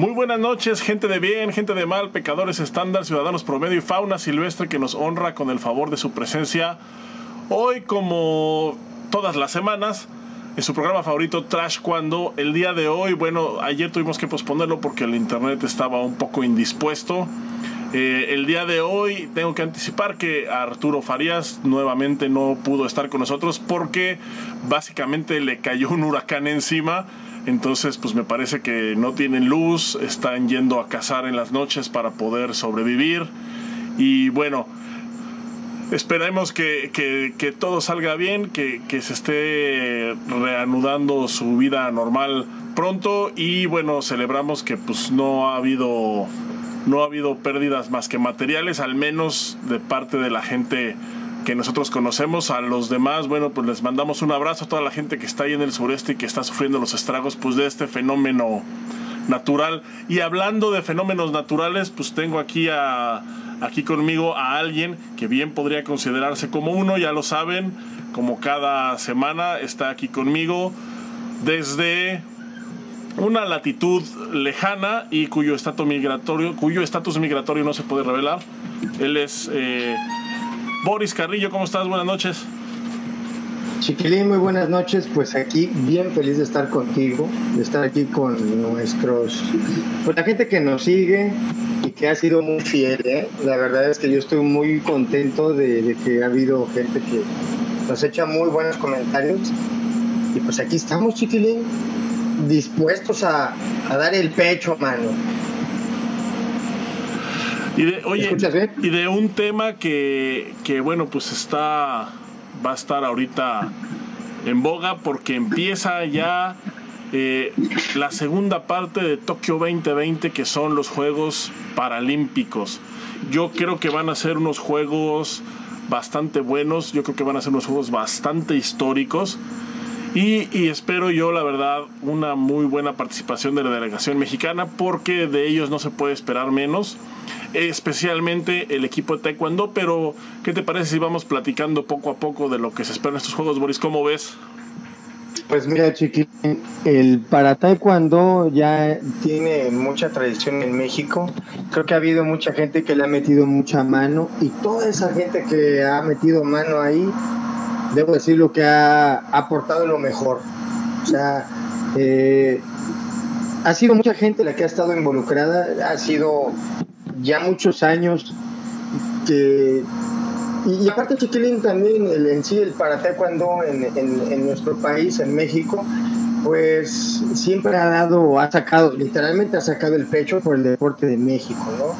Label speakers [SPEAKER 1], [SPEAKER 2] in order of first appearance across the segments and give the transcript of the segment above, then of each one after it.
[SPEAKER 1] Muy buenas noches, gente de bien, gente de mal, pecadores estándar, ciudadanos promedio y fauna silvestre que nos honra con el favor de su presencia. Hoy, como todas las semanas, en su programa favorito Trash Cuando, el día de hoy, bueno, ayer tuvimos que posponerlo porque el internet estaba un poco indispuesto. Eh, el día de hoy tengo que anticipar que Arturo Farías nuevamente no pudo estar con nosotros porque básicamente le cayó un huracán encima entonces, pues me parece que no tienen luz, están yendo a cazar en las noches para poder sobrevivir. Y bueno, esperemos que, que, todo salga bien, que, que, se esté reanudando su vida normal pronto. Y bueno, celebramos que pues no ha habido. No ha habido pérdidas más que materiales, al menos de parte de la gente que nosotros conocemos. A los demás, bueno, pues les mandamos un abrazo a toda la gente que está ahí en el sureste y que está sufriendo los estragos pues, de este fenómeno natural. Y hablando de fenómenos naturales, pues tengo aquí a aquí conmigo a alguien que bien podría considerarse como uno, ya lo saben, como cada semana está aquí conmigo desde una latitud lejana y cuyo estatus migratorio, cuyo estatus migratorio no se puede revelar. Él es eh, Boris Carrillo, ¿cómo estás? Buenas noches.
[SPEAKER 2] Chiquilín, muy buenas noches. Pues aquí bien feliz de estar contigo, de estar aquí con nuestros, pues la gente que nos sigue y que ha sido muy fiel. ¿eh? La verdad es que yo estoy muy contento de, que ha habido gente que nos echa muy buenos comentarios. Y pues aquí estamos, chiquilín, dispuestos a, a dar el pecho, mano.
[SPEAKER 1] Y de, oye, y de un tema que, que, bueno, pues está, va a estar ahorita en boga porque empieza ya eh, la segunda parte de Tokio 2020, que son los Juegos Paralímpicos. Yo creo que van a ser unos juegos bastante buenos, yo creo que van a ser unos juegos bastante históricos. Y, y, espero yo, la verdad, una muy buena participación de la delegación mexicana porque de ellos no se puede esperar menos especialmente el equipo de Taekwondo, pero ¿qué te parece si vamos platicando poco a poco de lo que se espera en estos juegos, Boris? ¿Cómo ves?
[SPEAKER 2] Pues mira, Chiqui, el para Taekwondo ya tiene mucha tradición en México. Creo que ha habido mucha gente que le ha metido mucha mano y toda esa gente que ha metido mano ahí, debo decir lo que ha aportado lo mejor. O sea, eh, ha sido mucha gente la que ha estado involucrada, ha sido ya muchos años que y, aparte Chiquilín también el, en sí el para taekwondo en, en, nuestro país en México pues siempre ha dado ha sacado literalmente ha sacado el pecho por el deporte de México no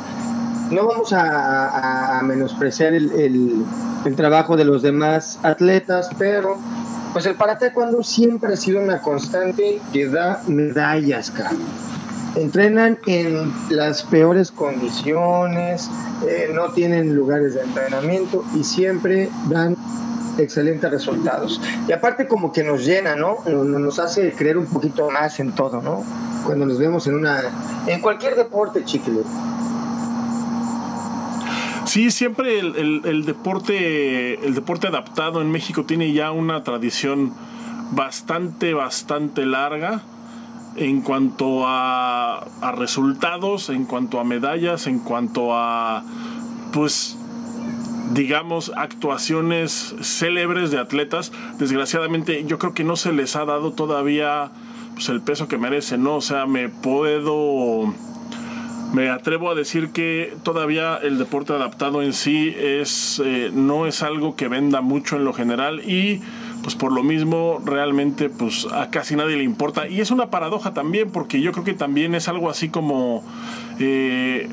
[SPEAKER 2] no vamos a, menospreciar el, el, el, trabajo de los demás atletas pero pues el para taekwondo siempre ha sido una constante que da medallas cara entrenan en las peores condiciones, eh, no tienen lugares de entrenamiento y siempre dan excelentes resultados. Y aparte como que nos llena, ¿no? Nos hace creer un poquito más en todo, ¿no? Cuando nos vemos en una en cualquier deporte, chiquillo.
[SPEAKER 1] Sí, siempre el, el, deporte el deporte adaptado en México tiene ya una tradición bastante bastante larga en cuanto a, resultados, en cuanto a medallas, en cuanto a, pues, digamos, actuaciones célebres de atletas. Desgraciadamente, yo creo que no se les ha dado todavía pues, el peso que merecen, ¿no? O sea, me puedo. Me atrevo a decir que todavía el deporte adaptado en sí es, eh, no es algo que venda mucho en lo general y pues por lo mismo realmente pues a casi nadie le importa. Y es una paradoja también porque yo creo que también es algo así como eh,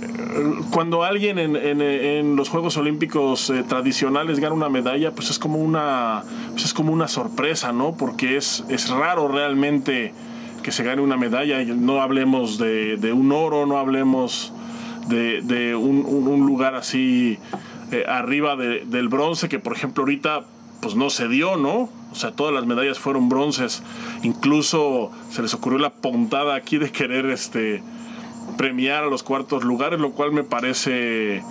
[SPEAKER 1] cuando alguien en, los Juegos Olímpicos eh, tradicionales gana una medalla, pues es como una, pues es como una sorpresa, ¿no? Porque es, es raro realmente que se gane una medalla. No hablemos de, un oro, no hablemos de, un, lugar así eh, arriba del bronce, que por ejemplo ahorita pues no se dio, ¿no? O sea, todas las medallas fueron bronces. Incluso se les ocurrió la puntada aquí de querer este premiar a los cuartos lugares, lo cual me parece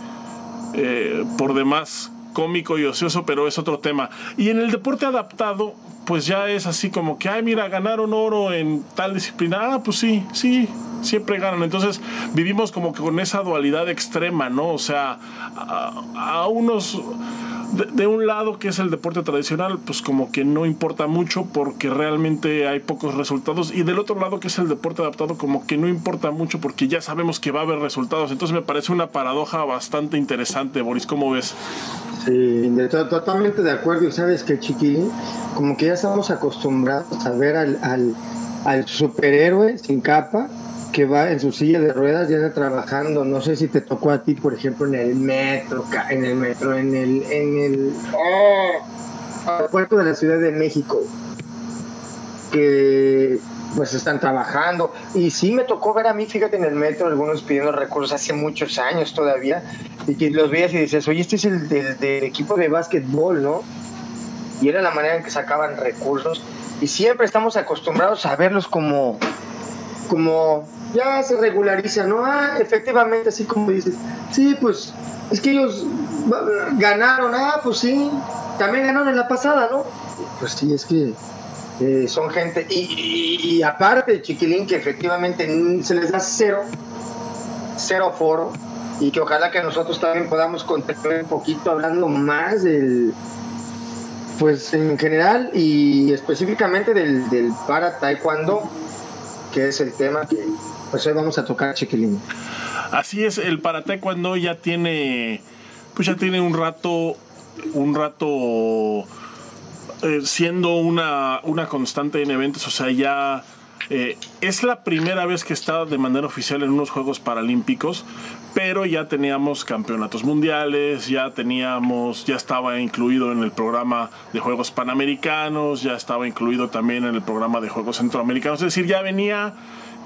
[SPEAKER 1] eh, por demás cómico y ocioso, pero es otro tema. Y en el deporte adaptado, pues ya es así como que, ay, mira, ganaron oro en tal disciplina. Ah, pues sí, sí, siempre ganan. Entonces vivimos como que con esa dualidad extrema, ¿no? O sea, a, unos... De, un lado que es el deporte tradicional, pues como que no importa mucho porque realmente hay pocos resultados. Y del otro lado que es el deporte adaptado, como que no importa mucho porque ya sabemos que va a haber resultados. Entonces me parece una paradoja bastante interesante, Boris. ¿Cómo ves?
[SPEAKER 2] Sí, totalmente de acuerdo. Y sabes que, Chiquilín, como que ya estamos acostumbrados a ver al, al superhéroe sin capa que va en su silla de ruedas ya está trabajando. No sé si te tocó a ti, por ejemplo, en el metro, en el metro, en el, en el oh, puerto de la Ciudad de México, que pues están trabajando. Y sí me tocó ver a mí, fíjate, en el metro, algunos pidiendo recursos hace muchos años todavía, y que los veías y dices, oye, este es el del, equipo de básquetbol, ¿no? Y era la manera en que sacaban recursos. Y siempre estamos acostumbrados a verlos como, como ya se regulariza, ¿no? Ah, efectivamente, así como dices, sí, pues es que ellos ganaron, ah, pues sí, también ganaron en la pasada, ¿no? Pues sí, es que eh, son gente, y, aparte, chiquilín, que efectivamente se les da cero, cero foro, y que ojalá que nosotros también podamos contribuir un poquito hablando más del, pues en general y específicamente del, del para taekwondo, que es el tema que pues hoy vamos a tocar chiquilín.
[SPEAKER 1] Así es, el para taekwondo ya tiene, pues ya tiene un rato, un rato eh, siendo una, una constante en eventos, o sea, ya eh, es la primera vez que está de manera oficial en unos Juegos Paralímpicos, pero ya teníamos campeonatos mundiales, ya teníamos, ya estaba incluido en el programa de Juegos Panamericanos, ya estaba incluido también en el programa de Juegos Centroamericanos, es decir, ya venía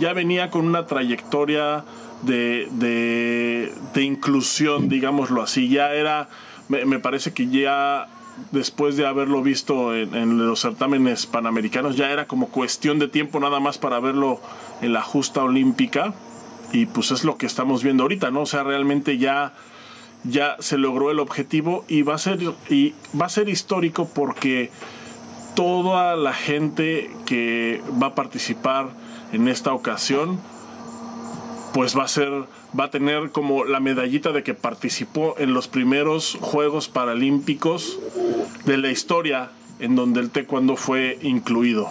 [SPEAKER 1] ya venía con una trayectoria de, de, inclusión, digámoslo así. Ya era, me, parece que ya después de haberlo visto en, los certámenes panamericanos, ya era como cuestión de tiempo nada más para verlo en la justa olímpica. Y pues es lo que estamos viendo ahorita, ¿no? O sea, realmente ya, ya se logró el objetivo y va a ser, y va a ser histórico porque toda la gente que va a participar en esta ocasión, pues va a ser, va a tener como la medallita de que participó en los primeros Juegos Paralímpicos de la historia en donde el taekwondo fue incluido.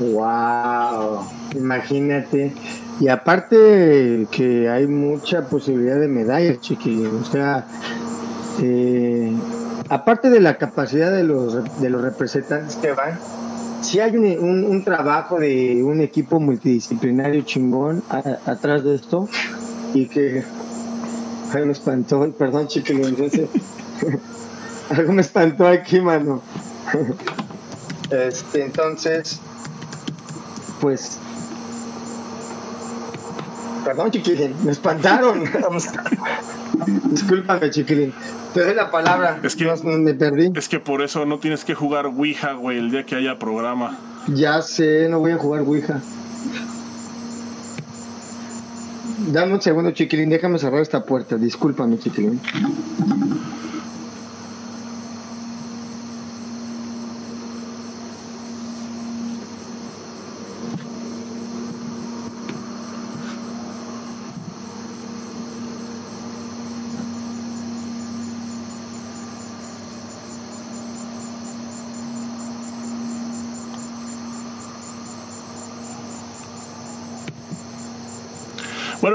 [SPEAKER 2] Wow, imagínate. Y aparte que hay mucha posibilidad de medallas, chiquillos. O sea, eh, aparte de la capacidad de los, de los representantes que van, si hay un, trabajo de un equipo multidisciplinario chingón atrás de esto y que ay, me espantó, perdón chiquilín, algo me espantó aquí, mano. este, entonces, pues, perdón chiquilín, me espantaron. Discúlpame, chiquilín. Te doy la palabra.
[SPEAKER 1] Es que
[SPEAKER 2] me perdí.
[SPEAKER 1] Es que por eso no tienes que jugar Ouija, güey, el día que haya programa.
[SPEAKER 2] Ya sé, no voy a jugar Ouija. Dame un segundo, chiquilín. Déjame cerrar esta puerta. Discúlpame, chiquilín.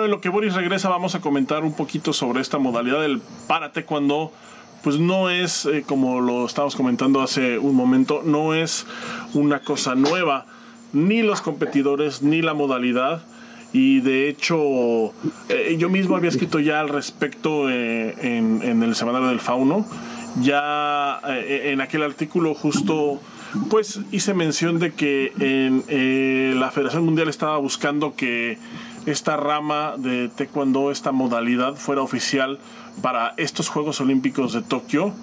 [SPEAKER 1] Bueno, en lo que Boris regresa vamos a comentar un poquito sobre esta modalidad del párate cuando pues no es, eh, como lo estábamos comentando hace un momento, no es una cosa nueva, ni los competidores, ni la modalidad. Y de hecho, eh, yo mismo había escrito ya al respecto eh, en, en, el semanario del Fauno. Ya en aquel artículo justo pues hice mención de que en, la Federación Mundial estaba buscando que esta rama de taekwondo, esta modalidad fuera oficial para estos Juegos Olímpicos de Tokio.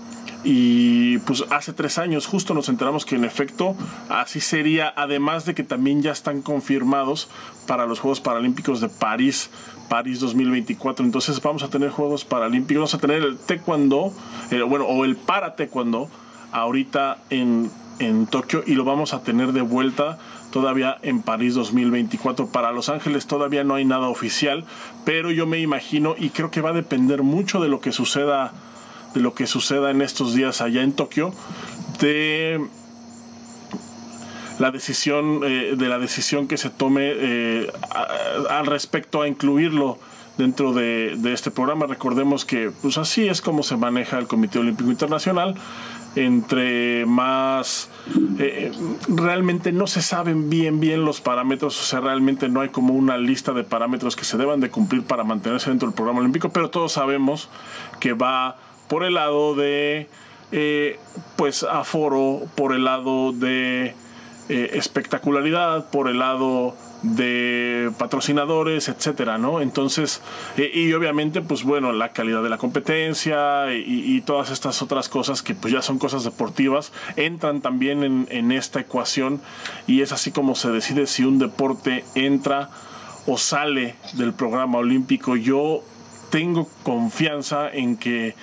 [SPEAKER 1] Y pues hace tres años justo nos enteramos que en efecto así sería, además de que también ya están confirmados para los Juegos Paralímpicos de París, París 2024. Entonces vamos a tener Juegos Paralímpicos, vamos a tener el taekwondo, bueno, o el para taekwondo ahorita en en Tokio y lo vamos a tener de vuelta todavía en París 2024. Para Los Ángeles todavía no hay nada oficial, pero yo me imagino y creo que va a depender mucho de lo que suceda de lo que suceda en estos días allá en Tokio de la decisión eh, de la decisión que se tome eh, al respecto a incluirlo dentro de, de, este programa. Recordemos que pues así es como se maneja el Comité Olímpico Internacional entre más eh, realmente no se saben bien bien los parámetros, o sea, realmente no hay como una lista de parámetros que se deban de cumplir para mantenerse dentro del programa olímpico, pero todos sabemos que va por el lado de eh, pues aforo, por el lado de eh, espectacularidad, por el lado de patrocinadores, etcétera, ¿no? Entonces, eh, y obviamente, pues bueno, la calidad de la competencia y, todas estas otras cosas que pues ya son cosas deportivas, entran también en, en esta ecuación y es así como se decide si un deporte entra o sale del programa olímpico. Yo tengo confianza en que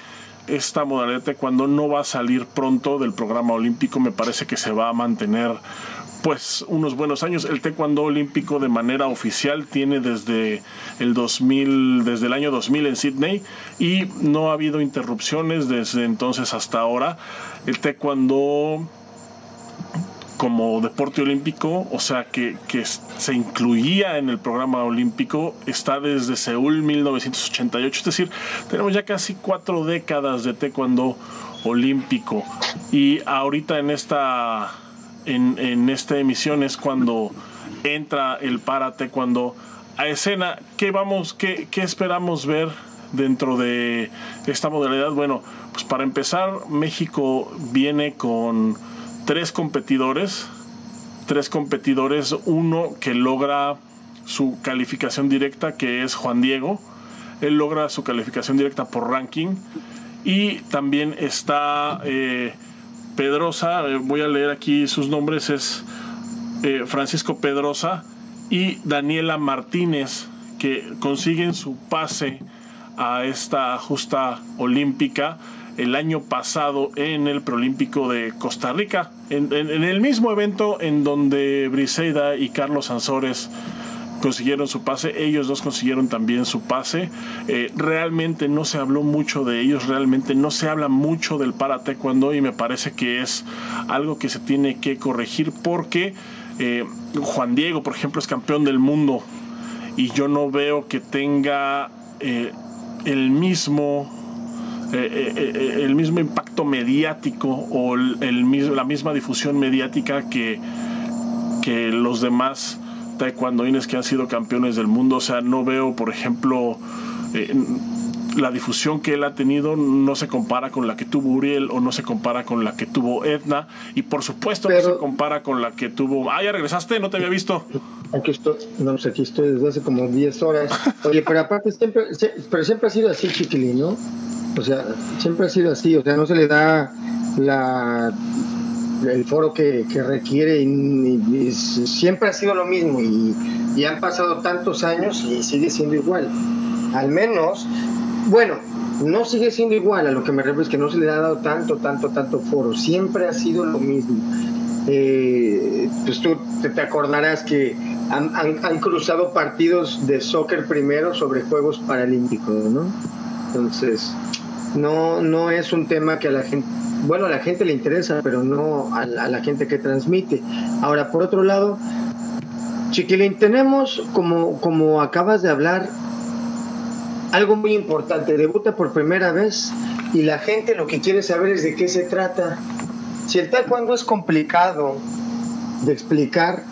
[SPEAKER 1] esta modalidad cuando no va a salir pronto del programa olímpico, me parece que se va a mantener pues unos buenos años. El taekwondo olímpico de manera oficial tiene desde el 2000, desde el año 2000 en Sydney y no ha habido interrupciones desde entonces hasta ahora. El taekwondo como deporte olímpico, o sea, que, que, se incluía en el programa olímpico, está desde Seúl 1988, es decir, tenemos ya casi cuatro décadas de taekwondo olímpico y ahorita en esta en, en esta emisión es cuando entra el párate, cuando a escena, ¿qué, vamos, qué, qué esperamos ver dentro de esta modalidad? Bueno, pues para empezar, México viene con tres competidores, tres competidores, uno que logra su calificación directa, que es Juan Diego, él logra su calificación directa por ranking, y también está... Eh, Pedrosa, eh, voy a leer aquí sus nombres, es eh, Francisco Pedrosa y Daniela Martínez, que consiguen su pase a esta justa olímpica el año pasado en el Preolímpico de Costa Rica, en, en el mismo evento en donde Briseida y Carlos Sansores consiguieron su pase, ellos dos consiguieron también su pase. Eh, realmente no se habló mucho de ellos, realmente no se habla mucho del para taekwondo y me parece que es algo que se tiene que corregir porque eh, Juan Diego, por ejemplo, es campeón del mundo y yo no veo que tenga eh, el mismo el mismo impacto mediático o el, la misma difusión mediática que, que los demás taekwondoines que han sido campeones del mundo. O sea, no veo, por ejemplo, eh, la difusión que él ha tenido no se compara con la que tuvo Uriel o no se compara con la que tuvo Edna. Y por supuesto no se compara con la que tuvo. Ah, ya regresaste, no te había visto.
[SPEAKER 2] Aquí estoy, no, pues aquí estoy desde hace como 10 horas. Oye, pero aparte siempre, pero siempre ha sido así, Chiquilín, ¿no? O sea, siempre ha sido así, o sea, no se le da la el foro que, requiere y, siempre ha sido lo mismo y, han pasado tantos años y sigue siendo igual. Al menos, bueno, no sigue siendo igual, a lo que me refiero es que no se le ha dado tanto, tanto, tanto foro, siempre ha sido lo mismo. Eh, pues tú te, acordarás que han, han, cruzado partidos de soccer primero sobre Juegos Paralímpicos, ¿no? Entonces, no, no es un tema que a la gente bueno, a la gente le interesa, pero no a la, gente que transmite. Ahora, por otro lado, Chiquilín, tenemos, como, como acabas de hablar, algo muy importante. Debuta por primera vez y la gente lo que quiere saber es de qué se trata. Si el taekwondo es complicado de explicar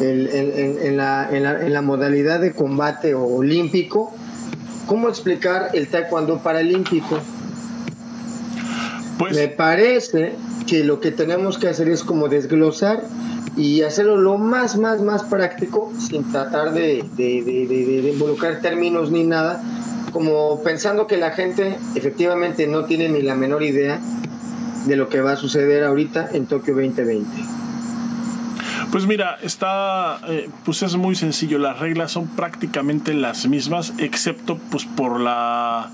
[SPEAKER 2] en, la, en, la, modalidad de combate olímpico, ¿cómo explicar el taekwondo paralímpico? Pues Me parece que lo que tenemos que hacer es como desglosar y hacerlo lo más, más, más práctico, sin tratar de, involucrar términos ni nada, como pensando que la gente efectivamente no tiene ni la menor idea de lo que va a suceder ahorita en Tokio 2020.
[SPEAKER 1] Pues mira, está, eh, pues es muy sencillo. Las reglas son prácticamente las mismas, excepto pues por la,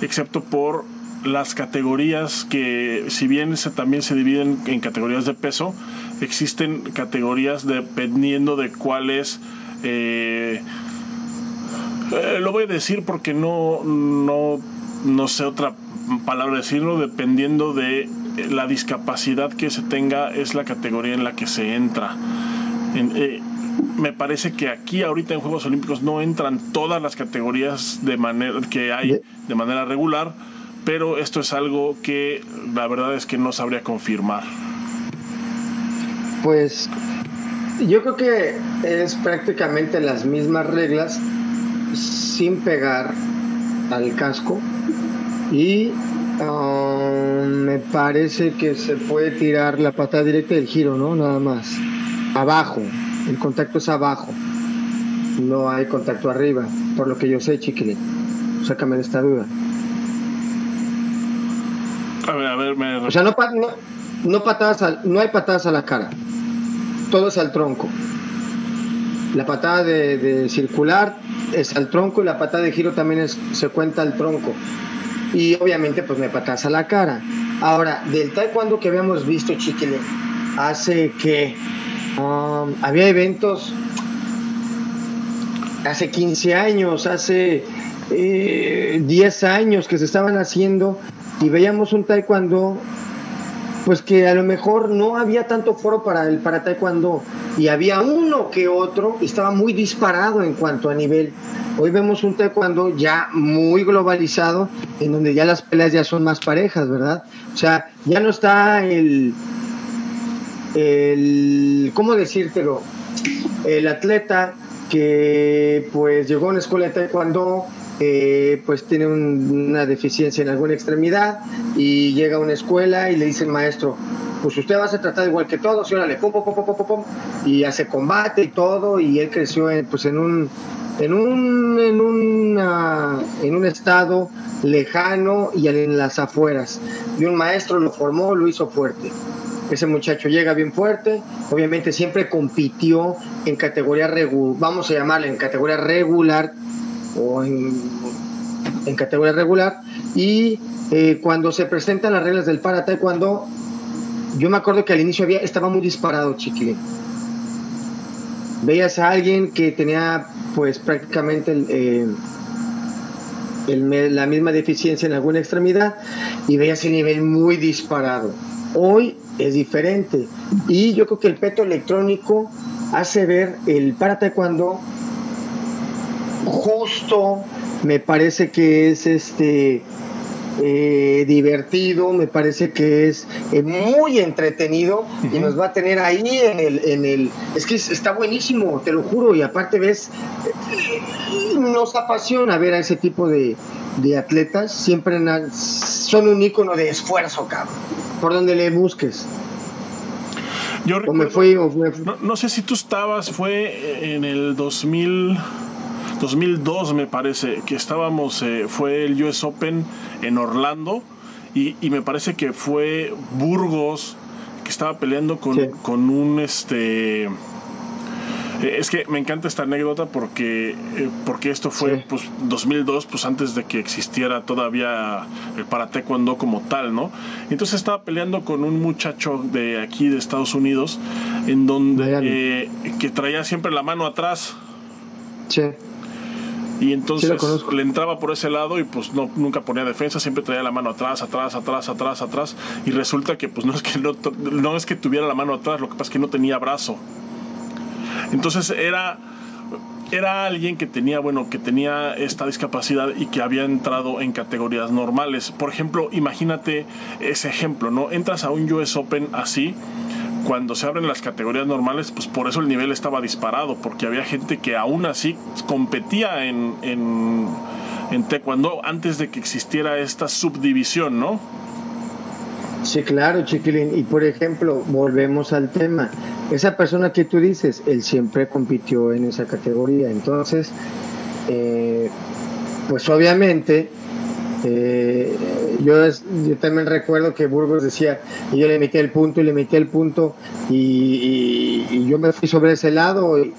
[SPEAKER 1] excepto por las categorías que, si bien se, también se dividen en categorías de peso, existen categorías dependiendo de cuáles... Eh, eh, lo voy a decir porque no, no, no sé otra palabra decirlo, dependiendo de la discapacidad que se tenga, es la categoría en la que se entra. Eh, me parece que aquí ahorita en Juegos Olímpicos no entran todas las categorías de manera que hay de manera regular, pero esto es algo que la verdad es que no sabría confirmar.
[SPEAKER 2] Pues yo creo que es prácticamente las mismas reglas sin pegar al casco y um, me parece que se puede tirar la patada directa del giro, ¿no? Nada más. Abajo, el contacto es abajo. No hay contacto arriba, por lo que yo sé, chiquilín. Sácame de esta duda.
[SPEAKER 1] A ver, a ver, me...
[SPEAKER 2] O sea, no, no, patadas no hay patadas a la cara. Todo es al tronco. La patada de, circular es al tronco y la patada de giro también es, se cuenta al tronco. Y obviamente pues me patadas a la cara. Ahora, del taekwondo que habíamos visto, chiquilín, hace que um, había eventos hace 15 años, hace 10 eh, años que se estaban haciendo y veíamos un taekwondo pues que a lo mejor no había tanto foro para el para taekwondo y había uno que otro y estaba muy disparado en cuanto a nivel. Hoy vemos un taekwondo ya muy globalizado en donde ya las peleas ya son más parejas, ¿verdad? O sea, ya no está el el ¿cómo decírtelo? El atleta que pues llegó a una escuela de taekwondo eh, pues tiene una deficiencia en alguna extremidad y llega a una escuela y le dice el maestro, pues usted va a ser tratado igual que todos, y órale, pum, pum, pum, pum, pum, y hace combate y todo, y él creció pues en un, en un, en una, en un estado lejano y en las afueras. Y un maestro lo formó, lo hizo fuerte. Ese muchacho llega bien fuerte, obviamente siempre compitió en categoría regular, vamos a llamarle en categoría regular, o en, categoría regular. Y eh, cuando se presentan las reglas del para cuando yo me acuerdo que al inicio había, estaba muy disparado Chiquilín. Veías a alguien que tenía pues prácticamente eh, la misma deficiencia en alguna extremidad y veías el nivel muy disparado. Hoy es diferente y yo creo que el peto electrónico hace ver el para cuando justo, me parece que es este eh, divertido, me parece que es eh, muy entretenido y nos va a tener ahí en el, en el, es que está buenísimo, te lo juro, y aparte ves, eh, nos apasiona ver a ese tipo de, de atletas, siempre son un ícono de esfuerzo, cabrón, por donde le busques.
[SPEAKER 1] Yo recuerdo, No, no, sé si tú estabas, fue en el 2000, 2002 me parece que estábamos, eh, fue el US Open en Orlando y, me parece que fue Burgos que estaba peleando con, con un este... Eh, es que me encanta esta anécdota porque, eh, porque esto fue pues 2002, pues antes de que existiera todavía el para taekwondo como tal, ¿no? Entonces estaba peleando con un muchacho de aquí de Estados Unidos en donde que traía siempre la mano atrás.
[SPEAKER 2] Sí.
[SPEAKER 1] Y entonces le entraba por ese lado y pues no, nunca ponía defensa, siempre traía la mano atrás, atrás, atrás, atrás, atrás. Y resulta que pues no es que, no, no es que tuviera la mano atrás, lo que pasa es que no tenía brazo. Entonces era era alguien que tenía, bueno, que tenía esta discapacidad y que había entrado en categorías normales. Por ejemplo, imagínate ese ejemplo, ¿no? Entras a un US Open así cuando se abren las categorías normales, pues por eso el nivel estaba disparado, porque había gente que aún así competía en, en, en taekwondo antes de que existiera esta subdivisión, ¿no?
[SPEAKER 2] Sí, claro, chiquilín. Y por ejemplo, volvemos al tema. Esa persona que tú dices, él siempre compitió en esa categoría. Entonces, eh, pues obviamente eh, yo, yo también recuerdo que Burgos decía, y yo le metí el punto y le metí el punto, y, yo me fui sobre ese lado, y,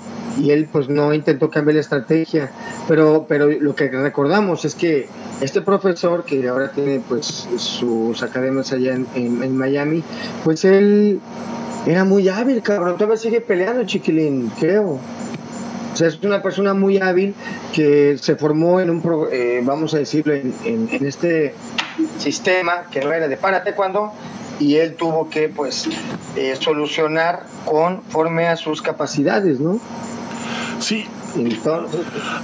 [SPEAKER 2] él pues no intentó cambiar la estrategia, pero, pero lo que recordamos es que este profesor que ahora tiene pues sus academias allá en, Miami, pues él era muy hábil, cabrón. Todavía sigue peleando, chiquilín, creo. O sea, es una persona muy hábil que se formó en un, eh, vamos a decirlo, en, en, este sistema que no era de párate cuando y él tuvo que pues eh, solucionar conforme a sus capacidades, ¿no?
[SPEAKER 1] Sí.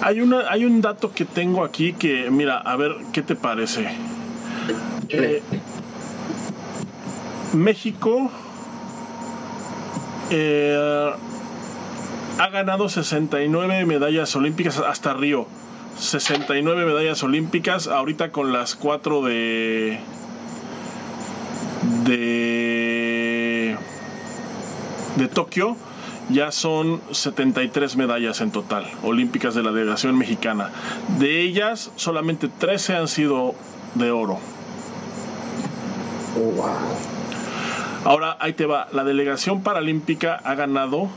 [SPEAKER 1] hay, una, hay un dato que tengo aquí que, mira, a ver, ¿qué te parece? Eh, México eh, ha ganado 69 medallas olímpicas hasta Río. 69 medallas olímpicas, ahorita con las 4 de de de Tokio ya son 73 medallas en total olímpicas de la delegación mexicana. De ellas solamente 13 han sido de oro.
[SPEAKER 2] Oh,
[SPEAKER 1] Ahora ahí te va, la delegación paralímpica ha ganado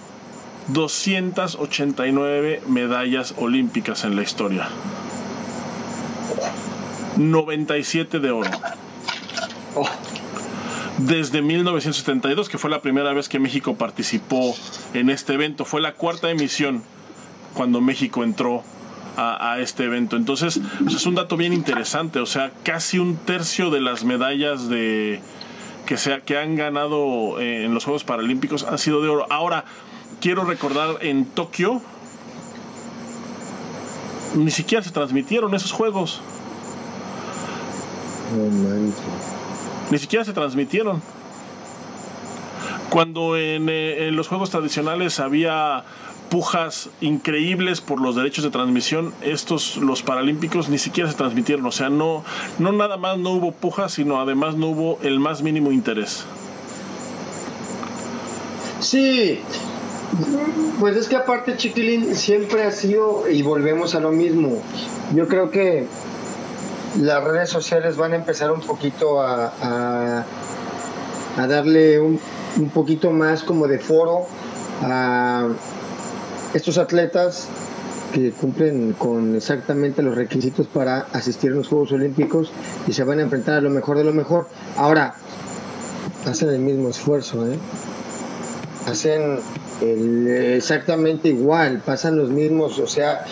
[SPEAKER 1] 289 medallas olímpicas en la historia. 97 de oro. Desde 1972, que fue la primera vez que México participó en este evento, fue la cuarta emisión cuando México entró a, este evento. Entonces, pues, es un dato bien interesante, o sea, casi un tercio de las medallas de que, sea, que han ganado eh, en los Juegos Paralímpicos han sido de oro. Ahora, quiero recordar en Tokio, ni siquiera se transmitieron esos juegos. ni siquiera se transmitieron. Cuando en, eh, en, los juegos tradicionales había pujas increíbles por los derechos de transmisión, estos, los paralímpicos, ni siquiera se transmitieron. O sea, no, no nada más no hubo pujas, sino además no hubo el más mínimo interés.
[SPEAKER 2] Sí, pues es que aparte Chiquilín siempre ha sido, y volvemos a lo mismo, yo creo que las redes sociales van a empezar un poquito a, a, darle un, un, poquito más como de foro a estos atletas que cumplen con exactamente los requisitos para asistir a los Juegos Olímpicos y se van a enfrentar a lo mejor de lo mejor. Ahora, hacen el mismo esfuerzo, ¿eh? hacen exactamente igual, pasan los mismos, o sea,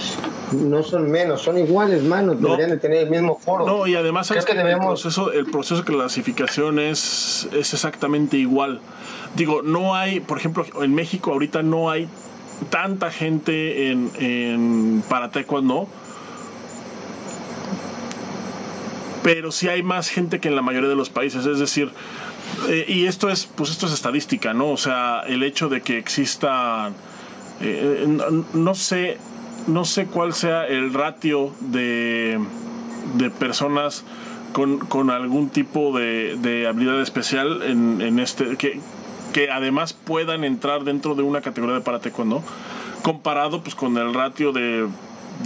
[SPEAKER 2] no son menos, son iguales, manos, deberían de tener el mismo foro.
[SPEAKER 1] No, y además que, el, proceso, el proceso de clasificación es, es exactamente igual. Digo, no hay, por ejemplo, en México ahorita no hay tanta gente en, en para taekwondo pero sí hay más gente que en la mayoría de los países es decir eh, y esto es, pues esto es estadística, ¿no? O sea, el hecho de que exista, eh, no, sé, no sé cuál sea el ratio de, de personas con, algún tipo de, habilidad especial en, este, que, que además puedan entrar dentro de una categoría de para taekwondo, comparado pues con el ratio de,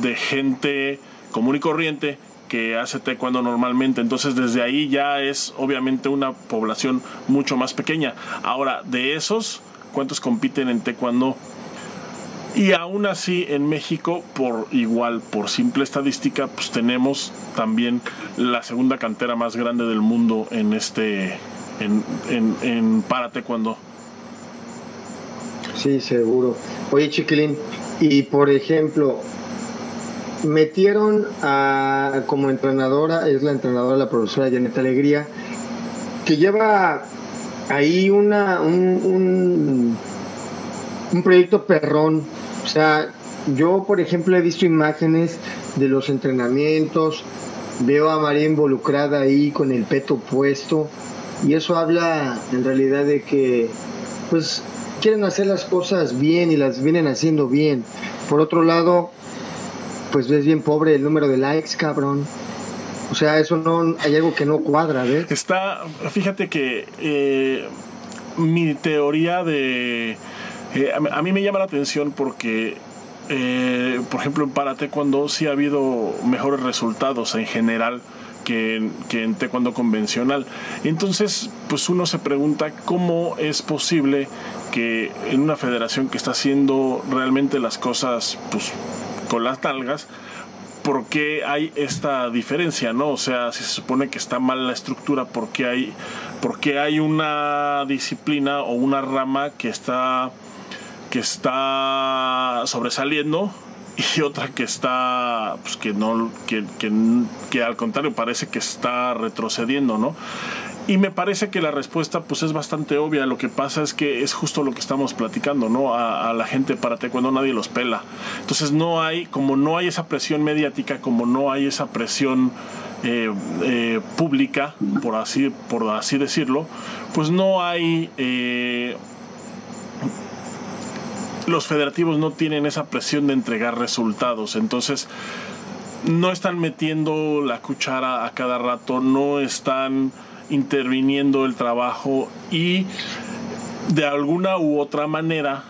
[SPEAKER 1] de gente común y corriente que hace taekwondo normalmente. Entonces desde ahí ya es obviamente una población mucho más pequeña. Ahora, de esos, ¿cuántos compiten en taekwondo? Y aún así en México, por igual, por simple estadística, pues tenemos también la segunda cantera más grande del mundo en este, en, en, para taekwondo.
[SPEAKER 2] Sí, seguro. Oye, Chiquilín, y por ejemplo, metieron a, como entrenadora, es la entrenadora, la profesora Janet Alegría, que lleva ahí una, un, un, proyecto perrón. O sea, yo, por ejemplo, he visto imágenes de los entrenamientos, veo a María involucrada ahí con el peto puesto, y eso habla en realidad de que, pues, quieren hacer las cosas bien y las vienen haciendo bien. Por otro lado, pues ves bien pobre el número de likes, cabrón. O sea, eso no, hay algo que no cuadra, ¿ves?
[SPEAKER 1] Está, fíjate que eh, mi teoría de... Eh, a, mí me llama la atención porque, eh, por ejemplo, en para taekwondo sí ha habido mejores resultados en general que, que en taekwondo convencional. Entonces, pues uno se pregunta cómo es posible que en una federación que está haciendo realmente las cosas, pues con las talgas por qué hay esta diferencia, ¿no? O sea, si se supone que está mal la estructura, ¿por qué hay, por qué hay una disciplina o una rama que está, que está sobresaliendo y otra que está, pues que no, que, que, que al contrario parece que está retrocediendo, ¿no? Y me parece que la respuesta pues es bastante obvia. Lo que pasa es que es justo lo que estamos platicando, ¿no? A, la gente para cuando nadie los pela. Entonces no hay, como no hay esa presión mediática, como no hay esa presión eh, eh, pública, por así, por así decirlo, pues no hay... Eh, los federativos no tienen esa presión de entregar resultados. Entonces no están metiendo la cuchara a cada rato, no están interviniendo el trabajo y de alguna u otra manera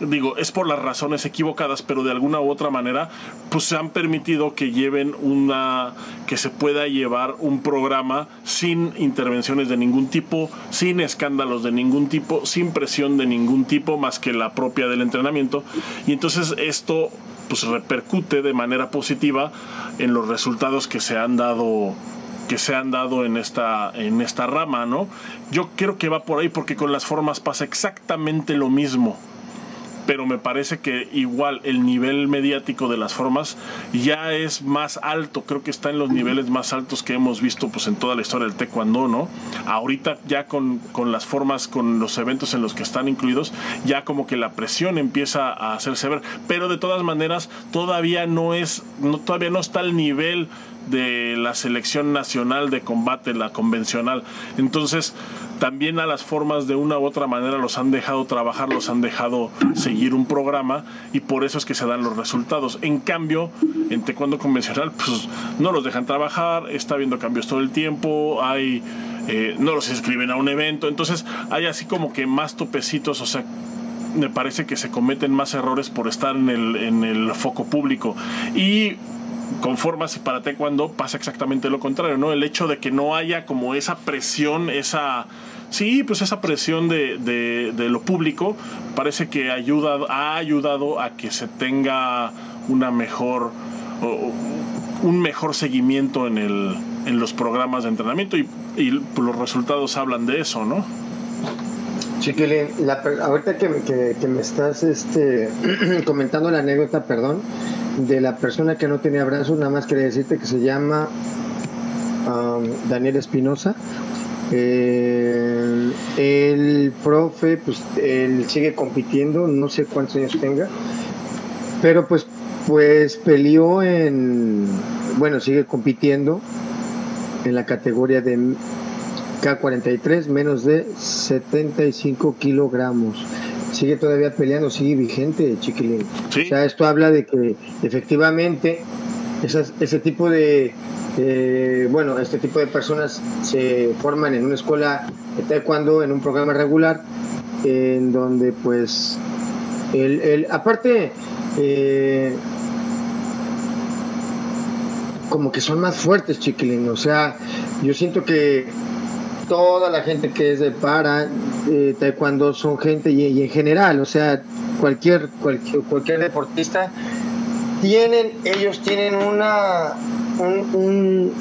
[SPEAKER 1] digo, es por las razones equivocadas, pero de alguna u otra manera, pues se han permitido que lleven una, que se pueda llevar un programa sin intervenciones de ningún tipo, sin escándalos de ningún tipo, sin presión de ningún tipo, más que la propia del entrenamiento. Y entonces esto, pues repercute de manera positiva en los resultados que se han dado que se han dado en esta, en esta rama, ¿no? Yo creo que va por ahí porque con las formas pasa exactamente lo mismo pero me parece que igual el nivel mediático de las formas ya es más alto, creo que está en los niveles más altos que hemos visto pues en toda la historia del taekwondo, ¿no? Ahorita ya con, con las formas, con los eventos en los que están incluidos, ya como que la presión empieza a hacerse ver, pero de todas maneras todavía no es, todavía no está al nivel de la selección nacional de combate, la convencional. Entonces, también a las formas de una u otra manera los han dejado trabajar, los han dejado seguir un programa y por eso es que se dan los resultados. En cambio, en taekwondo convencional, pues no los dejan trabajar, está habiendo cambios todo el tiempo, hay... Eh, no los inscriben a un evento, entonces hay así como que más topecitos, o sea, me parece que se cometen más errores por estar en el, en el foco público. Y con formas y para taekwondo pasa exactamente lo contrario, ¿no? El hecho de que no haya como esa presión, esa Sí, pues esa presión de, de, lo público parece que ayuda, ha ayudado a que se tenga una mejor, un mejor seguimiento en, el, en los programas de entrenamiento y, y los resultados hablan de eso, ¿no?
[SPEAKER 2] Chiquilín, ahorita que, que, me estás este, comentando la anécdota, perdón, de la persona que no tenía brazos, nada más quería decirte que se llama um, Daniel Espinosa, eh, el profe, pues él sigue compitiendo, no sé cuántos años tenga, pero pues, pues peleó en, bueno, sigue compitiendo en la categoría de K43, menos de 75 kilogramos. Sigue todavía peleando, sigue vigente, chiquilín. O sea, esto habla de que efectivamente ese tipo de, eh, bueno, este tipo de personas se forman en una escuela de taekwondo, en un programa regular, en donde pues, el, aparte, eh, como que son más fuertes, chiquilín. O sea, yo siento que toda la gente que es de para eh, taekwondo son gente y, en general, o sea, cualquier, cualquier, cualquier deportista tienen, ellos tienen una un,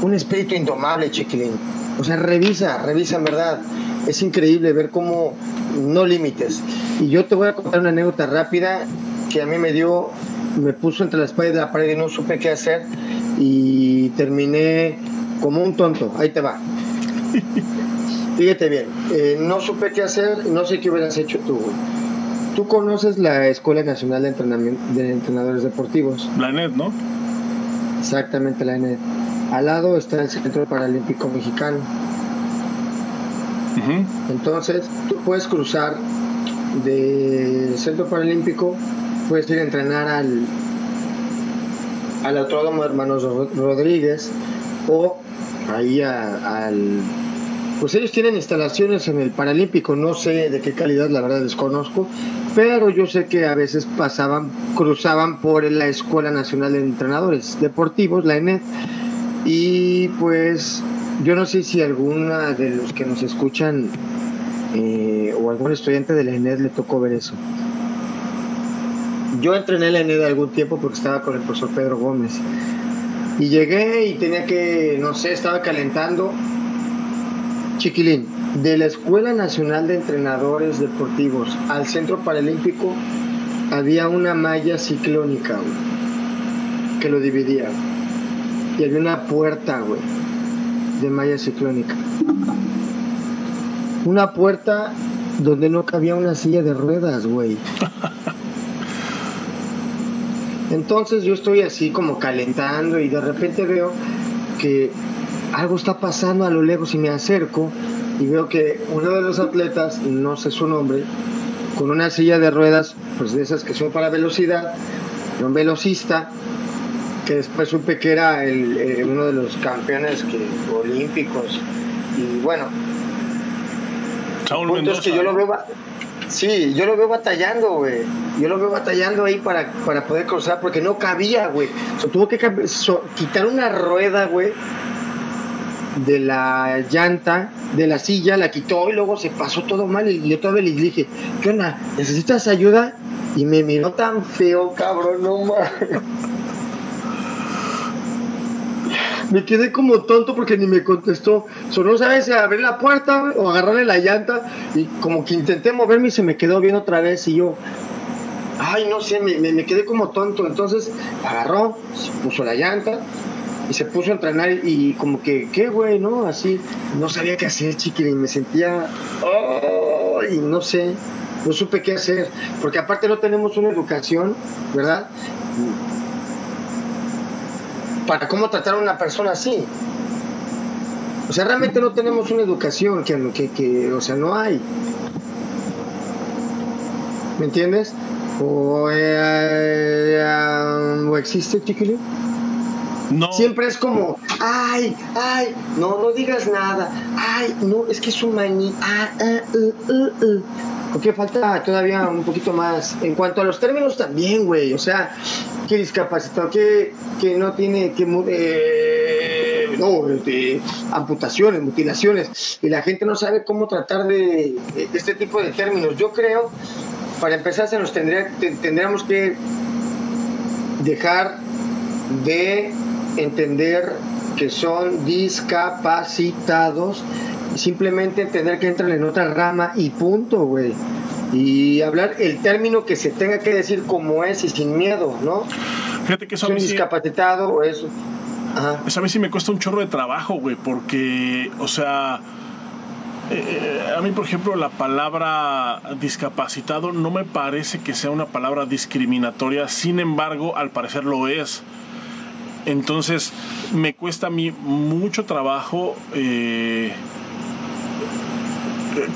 [SPEAKER 2] un, espíritu indomable, chiquilín. O sea, revisa, revisa en verdad. Es increíble ver cómo no límites. Y yo te voy a contar una anécdota rápida que a mí me dio, me puso entre la espalda y la pared y no supe qué hacer y terminé como un tonto. Ahí te va. Fíjate bien, eh, no supe qué hacer, no sé qué hubieras hecho tú. Tú conoces la Escuela Nacional de, Entrenamiento, de Entrenadores Deportivos.
[SPEAKER 1] La NED, ¿no?
[SPEAKER 2] Exactamente, la NED. Al lado está el Centro Paralímpico Mexicano. Entonces, tú puedes cruzar del Centro Paralímpico, puedes ir a entrenar al, al Autódromo de Hermanos Rodríguez o ahí al pues ellos tienen instalaciones en el Paralímpico, no sé de qué calidad, la verdad desconozco, pero yo sé que a veces pasaban, cruzaban por la Escuela Nacional de Entrenadores Deportivos, la ENED, y pues yo no sé si alguna de los que nos escuchan eh, o algún estudiante de la ENED le tocó ver eso. yo entrené la ENED algún tiempo porque estaba con el profesor Pedro Gómez. Y llegué y tenía que, no sé, estaba calentando. Chiquilín, de la Escuela Nacional de Entrenadores Deportivos al Centro Paralímpico había una malla ciclónica, que lo dividía. Y había una puerta, güey, de malla ciclónica. Una puerta donde no cabía una silla de ruedas, güey. Entonces yo estoy así como calentando y de repente veo que algo está pasando a lo lejos y me acerco y veo que uno de los atletas, no sé su nombre, con una silla de ruedas, pues de esas que son para velocidad, un velocista, que después supe que era el, uno de los campeones que, olímpicos. Y bueno,
[SPEAKER 1] Saúl
[SPEAKER 2] es que yo lo veo, sí, yo lo veo batallando, güey. Yo lo veo batallando ahí para, para poder cruzar porque no cabía, güey. O tuvo que quitar una rueda, güey, de la llanta, de la silla, la quitó y luego se pasó todo mal. Y yo todavía le dije, ¿qué onda? ¿Necesitas ayuda? Y me miró tan feo, cabrón, no mames. Me quedé como tonto porque ni me contestó. Solo sabes abrir la puerta o agarrarle la llanta y como que intenté moverme y se me quedó bien otra vez y yo, ay, no sé, me, me, quedé como tonto. Entonces agarró, se puso la llanta y se puso a entrenar y como que, ¿qué, güey? ¿No? Así, no sabía qué hacer, chiquilín, y me sentía, ay, no sé, no supe qué hacer, porque aparte no tenemos una educación, ¿verdad? Para cómo tratar a una persona así. O sea, realmente no tenemos una educación que, que, o sea, no hay. ¿Me entiendes? O, eh, ¿o existe, chiquilín. No. Siempre es como, ay, ay, no, no digas nada. Ay, no, es que es un maní. Ah, ah, uh, uh, uh. Porque falta todavía un poquito más. En cuanto a los términos también, güey. O sea, que discapacitado, que, que no tiene que... Eh, no, de amputaciones, mutilaciones. Y la gente no sabe cómo tratar de, este tipo de términos. Yo creo, para empezar, se nos tendría, tendríamos que dejar de entender que son discapacitados simplemente entender que entran en otra rama y punto, güey. Y hablar el término que se tenga que decir como es y sin miedo, ¿no?
[SPEAKER 1] Fíjate que eso
[SPEAKER 2] a mí discapacitado o eso.
[SPEAKER 1] Eso a mí sí me cuesta un chorro de trabajo, güey, porque, o sea, eh, a mí, por ejemplo, la palabra discapacitado no me parece que sea una palabra discriminatoria, sin embargo, al parecer lo es. Entonces, me cuesta a mí mucho trabajo eh,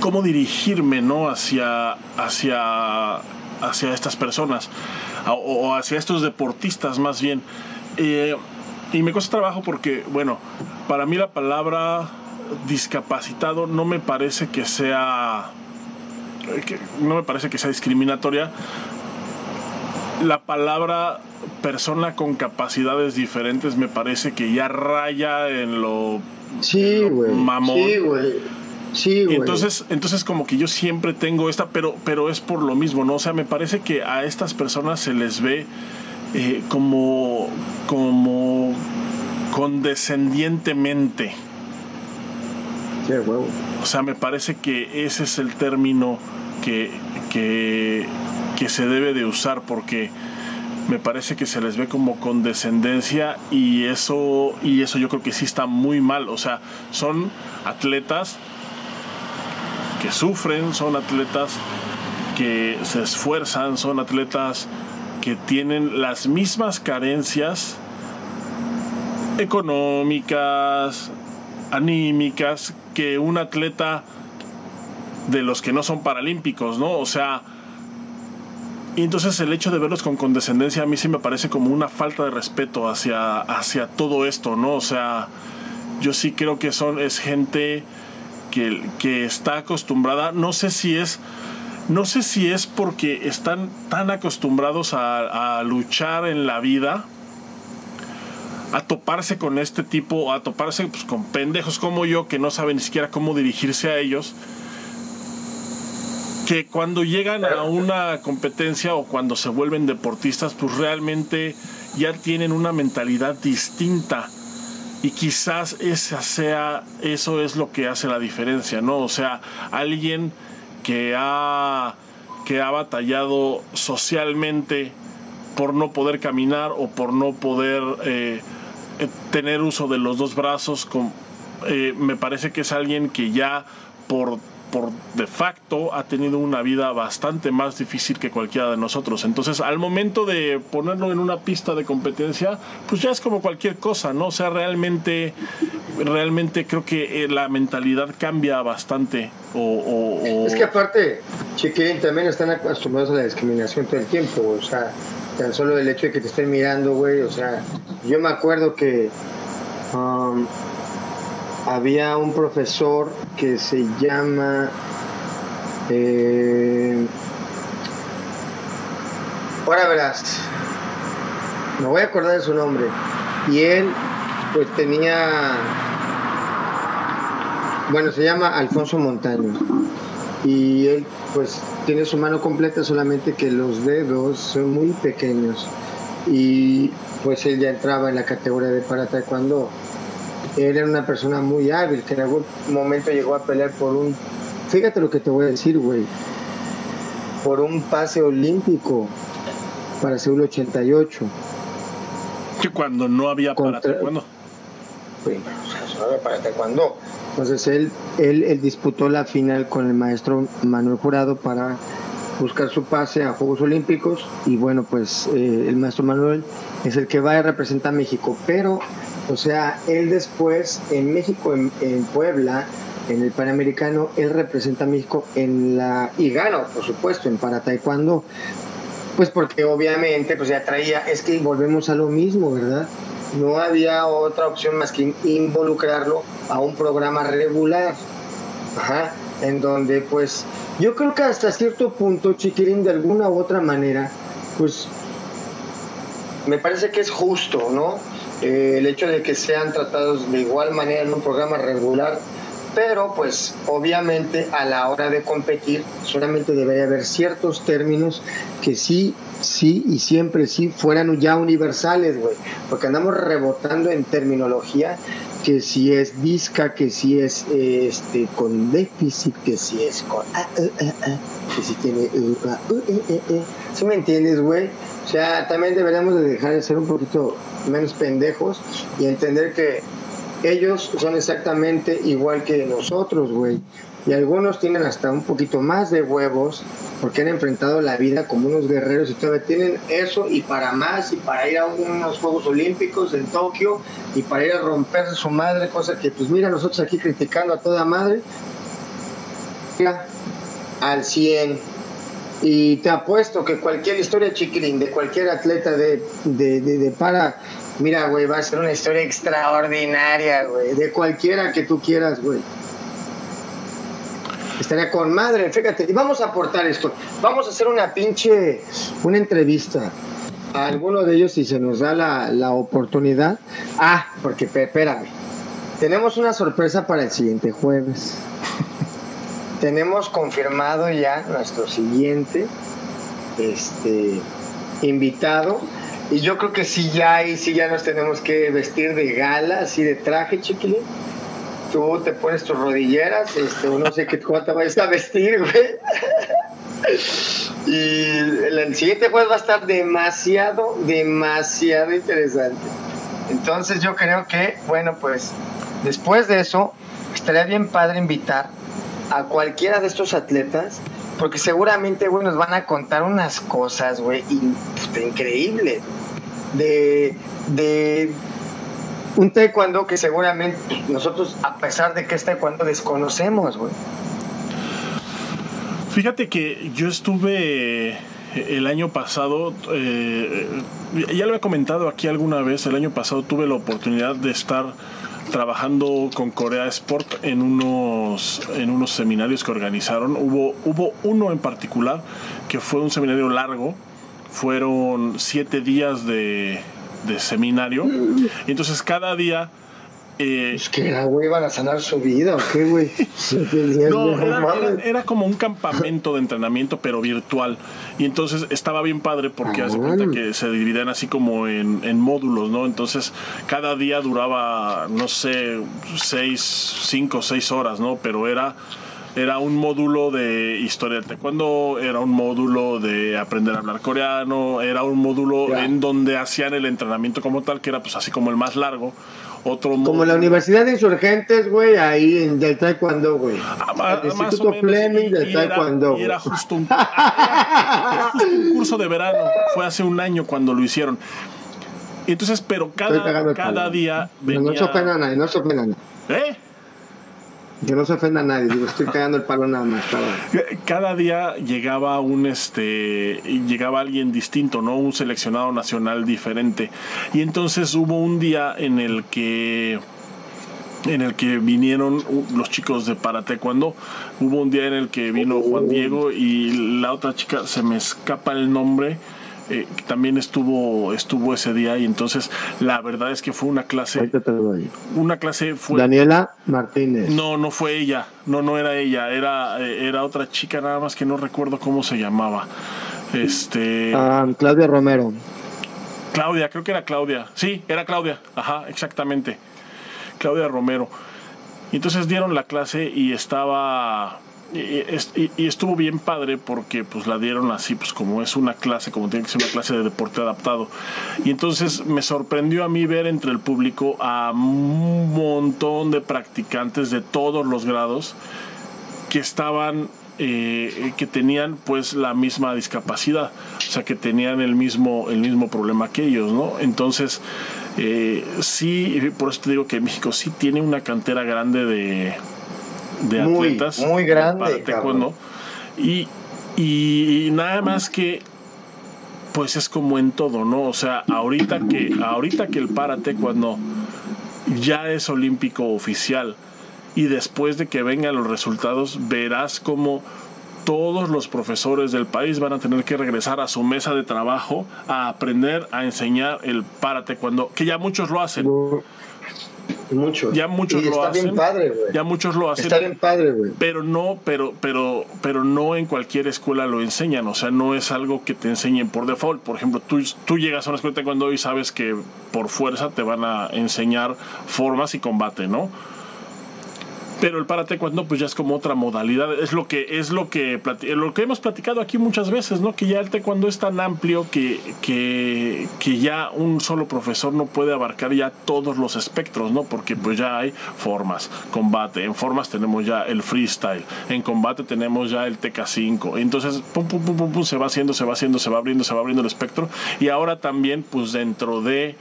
[SPEAKER 1] cómo dirigirme ¿no? hacia, hacia, hacia estas personas o, hacia estos deportistas más bien. Eh, y me cuesta trabajo porque, bueno, para mí la palabra discapacitado no me parece que sea no me parece que sea discriminatoria la palabra persona con capacidades diferentes me parece que ya raya en lo
[SPEAKER 2] sí, güey. mamón sí, güey
[SPEAKER 1] Entonces, entonces como que yo siempre tengo esta, pero, pero es por lo mismo, ¿no? O sea, me parece que a estas personas se les ve eh, como, como condescendientemente.
[SPEAKER 2] Sí, huevo.
[SPEAKER 1] O sea, me parece que ese es el término que, que, que se debe de usar porque me parece que se les ve como condescendencia y eso y eso yo creo que sí está muy mal, o sea, son atletas que sufren, son atletas que se esfuerzan, son atletas que tienen las mismas carencias económicas, anímicas, que un atleta de los que no son paralímpicos, ¿no? O sea, y entonces el hecho de verlos con condescendencia a mí sí me parece como una falta de respeto hacia, hacia todo esto, ¿no? O sea, yo sí creo que son, es gente que, está acostumbrada, no sé si es, no sé si es porque están tan acostumbrados a, luchar en la vida, a toparse con este tipo, a toparse pues, con pendejos como yo que no saben ni siquiera cómo dirigirse a ellos, que cuando llegan a una competencia o cuando se vuelven deportistas, pues realmente ya tienen una mentalidad distinta. Y quizás esa sea, eso es lo que hace la diferencia, ¿no? O sea, alguien que ha, que ha batallado socialmente por no poder caminar o por no poder eh, tener uso de los dos brazos, eh, me parece que es alguien que ya por por de facto ha tenido una vida bastante más difícil que cualquiera de nosotros. Entonces, al momento de ponerlo en una pista de competencia, pues ya es como cualquier cosa, ¿no? O sea, realmente, realmente creo que eh, la mentalidad cambia bastante. O,
[SPEAKER 2] Es que aparte, Chiquilín, también están acostumbrados a la discriminación todo el tiempo, o sea, tan solo el hecho de que te estén mirando, güey, o sea, yo me acuerdo que... Um, había un profesor que se llama eh, ahora verás me voy a acordar de su nombre y él pues tenía bueno se llama Alfonso Montaño y él pues tiene su mano completa solamente que los dedos son muy pequeños y pues él ya entraba en la categoría de para taekwondo él era una persona muy hábil, que en algún momento llegó a pelear por un, fíjate lo que te voy a decir, güey, por un pase olímpico para Seúl 88.
[SPEAKER 1] Que cuando no había para taekwondo.
[SPEAKER 2] Pues, no había para taekwondo. Entonces él, él, él disputó la final con el maestro Manuel Jurado para buscar su pase a Juegos Olímpicos y bueno pues eh, el maestro Manuel es el que va a representar a México pero o sea, él después en México, en, Puebla, en el Panamericano, él representa a México en la... y gana, por supuesto, en para taekwondo. Pues porque obviamente pues ya traía, es que volvemos a lo mismo, ¿verdad? No había otra opción más que involucrarlo a un programa regular. Ajá. En donde pues yo creo que hasta cierto punto, Chiquirín, de alguna u otra manera, pues me parece que es justo, ¿no? Eh, el hecho de que sean tratados de igual manera en un programa regular, pero pues obviamente a la hora de competir solamente debería haber ciertos términos que sí, sí y siempre sí fueran ya universales, güey, porque andamos rebotando en terminología que si es disca, que si es este con déficit, que si es con ah, ah, ah, que si tiene ¿sí me entiendes, güey? O sea, también deberíamos de dejar de ser un poquito menos pendejos y entender que ellos son exactamente igual que nosotros, güey. Y algunos tienen hasta un poquito más de huevos porque han enfrentado la vida como unos guerreros y todavía tienen eso y para más y para ir a unos Juegos Olímpicos en Tokio y para ir a romperse su madre, cosa que pues mira nosotros aquí criticando a toda madre al 100 y te apuesto que cualquier historia chiquilín de cualquier atleta de, de, de para Mira, güey, va a ser una historia extraordinaria, güey. De cualquiera que tú quieras, güey. Estaría con madre, fíjate. Y vamos a aportar esto. Vamos a hacer una pinche, una entrevista a alguno de ellos si se nos da la, la oportunidad. Ah, porque espérame. Tenemos una sorpresa para el siguiente jueves. Tenemos confirmado ya nuestro siguiente este invitado y yo creo que sí ya ahí sí ya nos tenemos que vestir de gala, así de traje, chiquilín. Tú te pones tus rodilleras, este, no sé qué te vayas a vestir, güey. y el, siguiente jueves va a estar demasiado, demasiado interesante. Entonces yo creo que, bueno, pues después de eso, estaría bien padre invitar a cualquiera de estos atletas, porque seguramente, güey, nos van a contar unas cosas, güey, increíbles de, de un taekwondo que seguramente nosotros, a pesar de que es taekwondo, desconocemos, güey.
[SPEAKER 1] Fíjate que yo estuve el año pasado, eh, ya lo he comentado aquí alguna vez, el año pasado tuve la oportunidad de estar trabajando con Corea Sport en unos, en unos seminarios que organizaron. Hubo, hubo uno en particular que fue un seminario largo, fueron siete días de, seminario. Y entonces cada día
[SPEAKER 2] Eh, pues que era, güey, iban a sanar su vida, ¿o qué, güey?
[SPEAKER 1] no, era, como un campamento de entrenamiento, pero virtual. Y entonces estaba bien padre porque hace cuenta ah. que se dividían así como en, en, módulos, ¿no? Entonces cada día duraba, no sé, seis, cinco, seis horas, ¿no? Pero era era un módulo de historia del taekwondo, era un módulo de aprender a hablar coreano, era un módulo en donde hacían el entrenamiento como tal, que era pues así como el más largo. Otro
[SPEAKER 2] como la Universidad de Insurgentes, güey, ahí en del taekwondo, güey.
[SPEAKER 1] Ah, el Instituto Fleming del taekwondo. Era, era, justo un, era justo un curso de verano, fue hace un año cuando lo hicieron. Entonces, pero cada, cada día
[SPEAKER 2] venía... No, no se ofenda a nadie, no se ofenda a nadie.
[SPEAKER 1] ¿Eh?
[SPEAKER 2] Que no se ofenda a nadie, digo, estoy cagando el palo nada más.
[SPEAKER 1] Cada día llegaba un este llegaba alguien distinto, ¿no? Un seleccionado nacional diferente. Y entonces hubo un día en el que en el que vinieron los chicos de para cuando hubo un día en el que vino Juan Diego y la otra chica se me escapa el nombre eh, también estuvo, estuvo ese día y entonces la verdad es que fue una clase. Una clase fue.
[SPEAKER 2] Daniela Martínez.
[SPEAKER 1] No, no fue ella, no, no era ella, era, eh, era otra chica nada más que no recuerdo cómo se llamaba. Este.
[SPEAKER 2] Ah, Claudia Romero.
[SPEAKER 1] Claudia, creo que era Claudia. Sí, era Claudia. Ajá, exactamente. Claudia Romero. Y entonces dieron la clase y estaba y, estuvo bien padre porque pues la dieron así pues como es una clase como tiene que ser una clase de deporte adaptado. Y entonces me sorprendió a mí ver entre el público a un montón de practicantes de todos los grados que estaban eh, que tenían pues la misma discapacidad o sea que tenían el mismo el mismo problema que ellos no entonces eh, sí por eso te digo que México sí tiene una cantera grande de de atletas.
[SPEAKER 2] Muy grande.
[SPEAKER 1] Y, y nada más que pues es como en todo, ¿no? O sea, ahorita que, ahorita que el para taekwondo ya es olímpico oficial y después de que vengan los resultados verás como todos los profesores del país van a tener que regresar a su mesa de trabajo a aprender a enseñar el para taekwondo, que ya muchos lo hacen.
[SPEAKER 2] Muchos.
[SPEAKER 1] Ya muchos lo hacen. Ya muchos lo hacen.
[SPEAKER 2] Está bien padre, güey.
[SPEAKER 1] Pero no, pero, pero, pero no en cualquier escuela lo enseñan. O sea, no es algo que te enseñen por default. Por ejemplo, tú, tú llegas a una escuela cuando hoy sabes que por fuerza te van a enseñar formas y combate, ¿no? Pero el para taekwondo pues ya es como otra modalidad. Es lo que es lo que lo que hemos platicado aquí muchas veces no que ya el taekwondo es tan amplio que, que, que ya un solo profesor no puede abarcar ya todos los espectros no porque pues ya hay formas. Combate en formas tenemos ya el freestyle en combate tenemos ya el TK5 entonces pum pum pum pum, pum se va haciendo se va haciendo se va abriendo se va abriendo el espectro. Y ahora también pues dentro de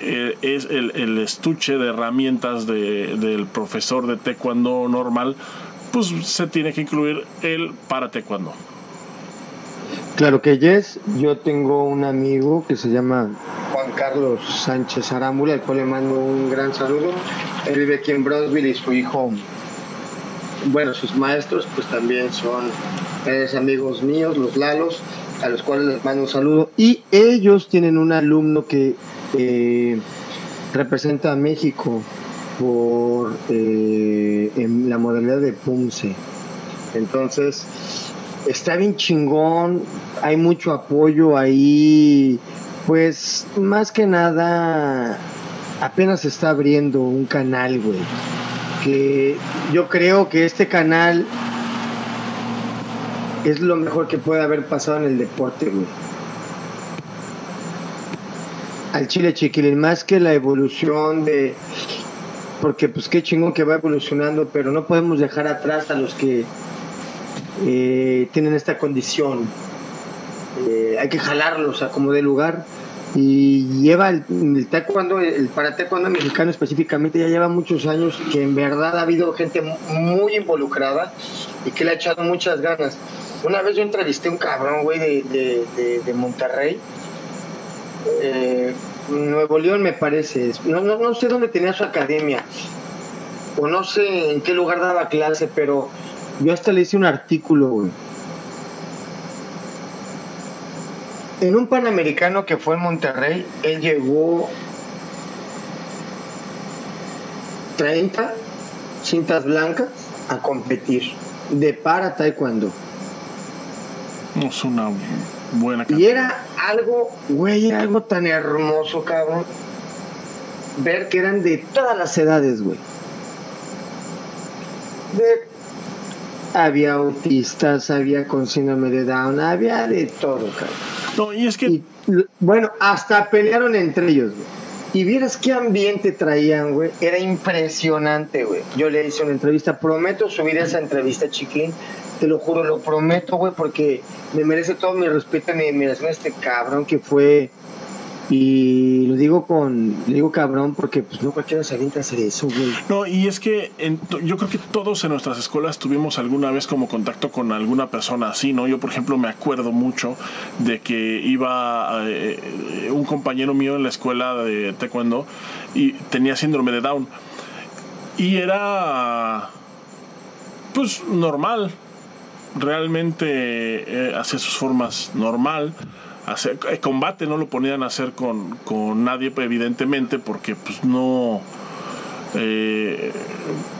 [SPEAKER 1] eh, es el, estuche de herramientas del profesor de taekwondo normal, pues se tiene que incluir el para taekwondo.
[SPEAKER 2] Claro que yes, yo tengo un amigo que se llama Juan Carlos Sánchez Arámbula, al cual le mando un gran saludo. Él vive aquí en Brownsville y su hijo, bueno, sus maestros pues también son amigos míos, los Lalos, a los cuales les mando un saludo. Y ellos tienen un alumno que eh, representa a México por eh, en la modalidad de Punce. Entonces, está bien chingón, hay mucho apoyo ahí, pues más que nada apenas está abriendo un canal, güey. Que yo creo que este canal es lo mejor que puede haber pasado en el deporte, güey al Chile Chiquilín, más que la evolución de. Porque, pues, qué chingón que va evolucionando, pero no podemos dejar atrás a los que eh, tienen esta condición. Eh, hay que jalarlos a como de lugar. Y lleva el, el taekwondo, el para taekwondo mexicano específicamente, ya lleva muchos años que en verdad ha habido gente muy involucrada y que le ha echado muchas ganas. Una vez yo entrevisté a un cabrón, güey, de, de Monterrey eh, Nuevo León me parece, no, no, sé dónde tenía su academia, o no sé en qué lugar daba clase, pero yo hasta le hice un artículo, En un Panamericano que fue en Monterrey, él llegó 30 cintas blancas a competir de para taekwondo.
[SPEAKER 1] No es una buena
[SPEAKER 2] Y era algo, güey, era algo tan hermoso, cabrón. Ver que eran de todas las edades, güey. De había autistas, había con síndrome de Down, había de todo, cabrón.
[SPEAKER 1] No, y es que.
[SPEAKER 2] bueno, hasta pelearon entre ellos, güey. Y vieras qué ambiente traían, güey. Era impresionante, güey. Yo le hice una entrevista. Prometo subir esa entrevista, chiquín. Te lo juro, lo prometo, güey, porque me merece todo mi respeto y mi admiración a este cabrón que fue y lo digo con, lo digo cabrón porque pues no cualquiera se avienta a hacer eso, güey.
[SPEAKER 1] No, y es que yo creo que todos en nuestras escuelas tuvimos alguna vez como contacto con alguna persona así, ¿no? Yo, por ejemplo, me acuerdo mucho de que iba eh, un compañero mío en la escuela de taekwondo y tenía síndrome de Down. Y era, pues, normal. Realmente eh, hacía sus formas normal eh, combate no lo ponían a hacer con, con nadie evidentemente porque pues no eh,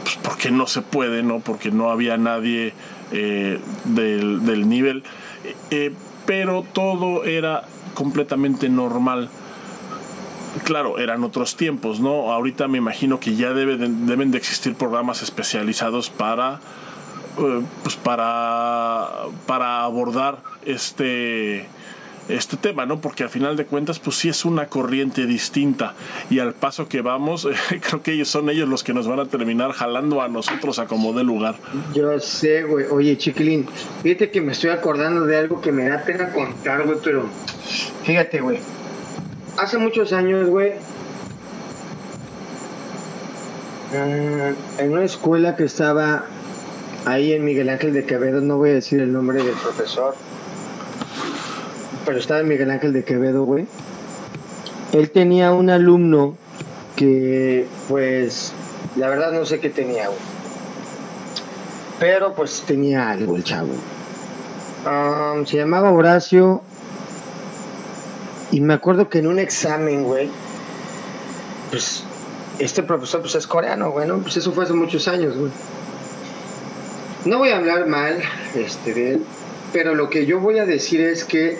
[SPEAKER 1] pues porque no se puede no porque no había nadie eh, del, del, nivel. Pero todo era completamente normal. Claro, eran otros tiempos, ¿no? Ahorita me imagino que ya deben de existir programas especializados para, pues para, para abordar este, este tema, ¿no? Porque al final de cuentas, pues sí es una corriente distinta y al paso que vamos, creo que ellos son ellos los que nos van a terminar jalando a nosotros a como de lugar.
[SPEAKER 2] Yo sé, güey. Oye, chiquilín, fíjate que me estoy acordando de algo que me da pena contar, güey, pero fíjate, güey. Hace muchos años, güey, mm, en una escuela que estaba ahí en Miguel Ángel de Quevedo, no voy a decir el nombre del profesor, pero estaba Miguel Ángel de Quevedo, güey. Él tenía un alumno que, pues, la verdad no sé qué tenía, güey. Pero, pues, tenía algo el chavo. Um, se llamaba Horacio. Y me acuerdo que en un examen, güey, pues, este profesor, pues, es coreano, güey, ¿no? Pues eso fue hace muchos años, güey. No voy a hablar mal este, de él, pero lo que yo voy a decir es que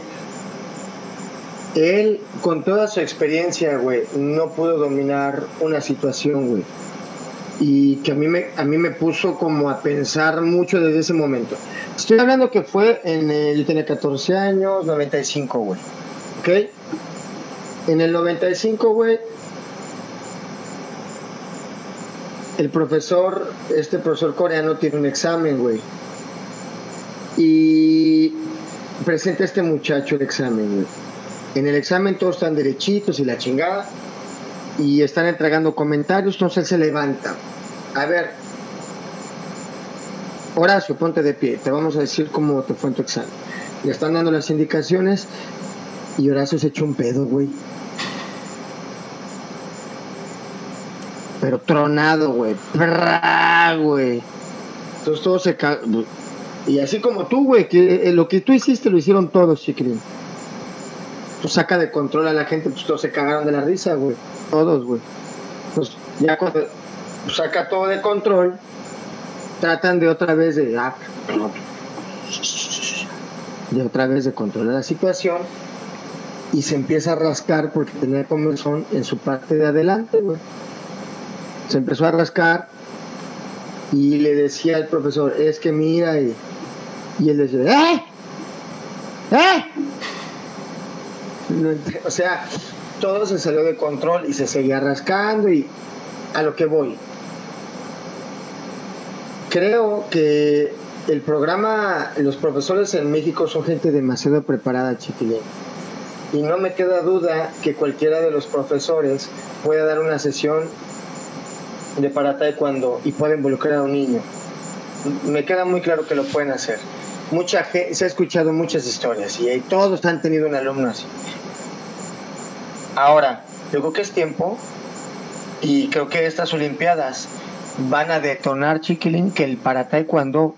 [SPEAKER 2] él, con toda su experiencia, güey, no pudo dominar una situación, güey. Y que a mí, me, a mí me puso como a pensar mucho desde ese momento. Estoy hablando que fue en el, yo tenía 14 años, 95, güey. ¿Ok? En el 95, güey, el profesor, este profesor coreano tiene un examen, güey. Y presenta a este muchacho el examen, güey en el examen todos están derechitos y la chingada. Y están entregando comentarios, entonces él se levanta. A ver, Horacio, ponte de pie, te vamos a decir cómo te fue en tu examen. Le están dando las indicaciones y Horacio se echó un pedo, güey. Pero tronado, güey. güey. Entonces todo se... Y así como tú, güey, que eh, lo que tú hiciste lo hicieron todos, chiquilín pues saca de control a la gente, pues todos se cagaron de la risa, güey. Todos, güey. Pues ya cuando saca todo de control, tratan de otra vez de, ah, de otra vez de controlar la situación y se empieza a rascar porque tenía comezón en su parte de adelante, güey. Se empezó a rascar y le decía al profesor, es que mira, y, y él decía, ¡eh! ¡eh! o sea, todo se salió de control y se seguía rascando y a lo que voy. Creo que el programa, los profesores en México son gente demasiado preparada, chiquilín. Y no me queda duda que cualquiera de los profesores pueda dar una sesión de para cuando y pueda involucrar a un niño. Me queda muy claro que lo pueden hacer. Mucha gente, se ha escuchado muchas historias y todos han tenido un alumno así. Ahora, yo creo que es tiempo y creo que estas Olimpiadas van a detonar, chiquilín, que el para taekwondo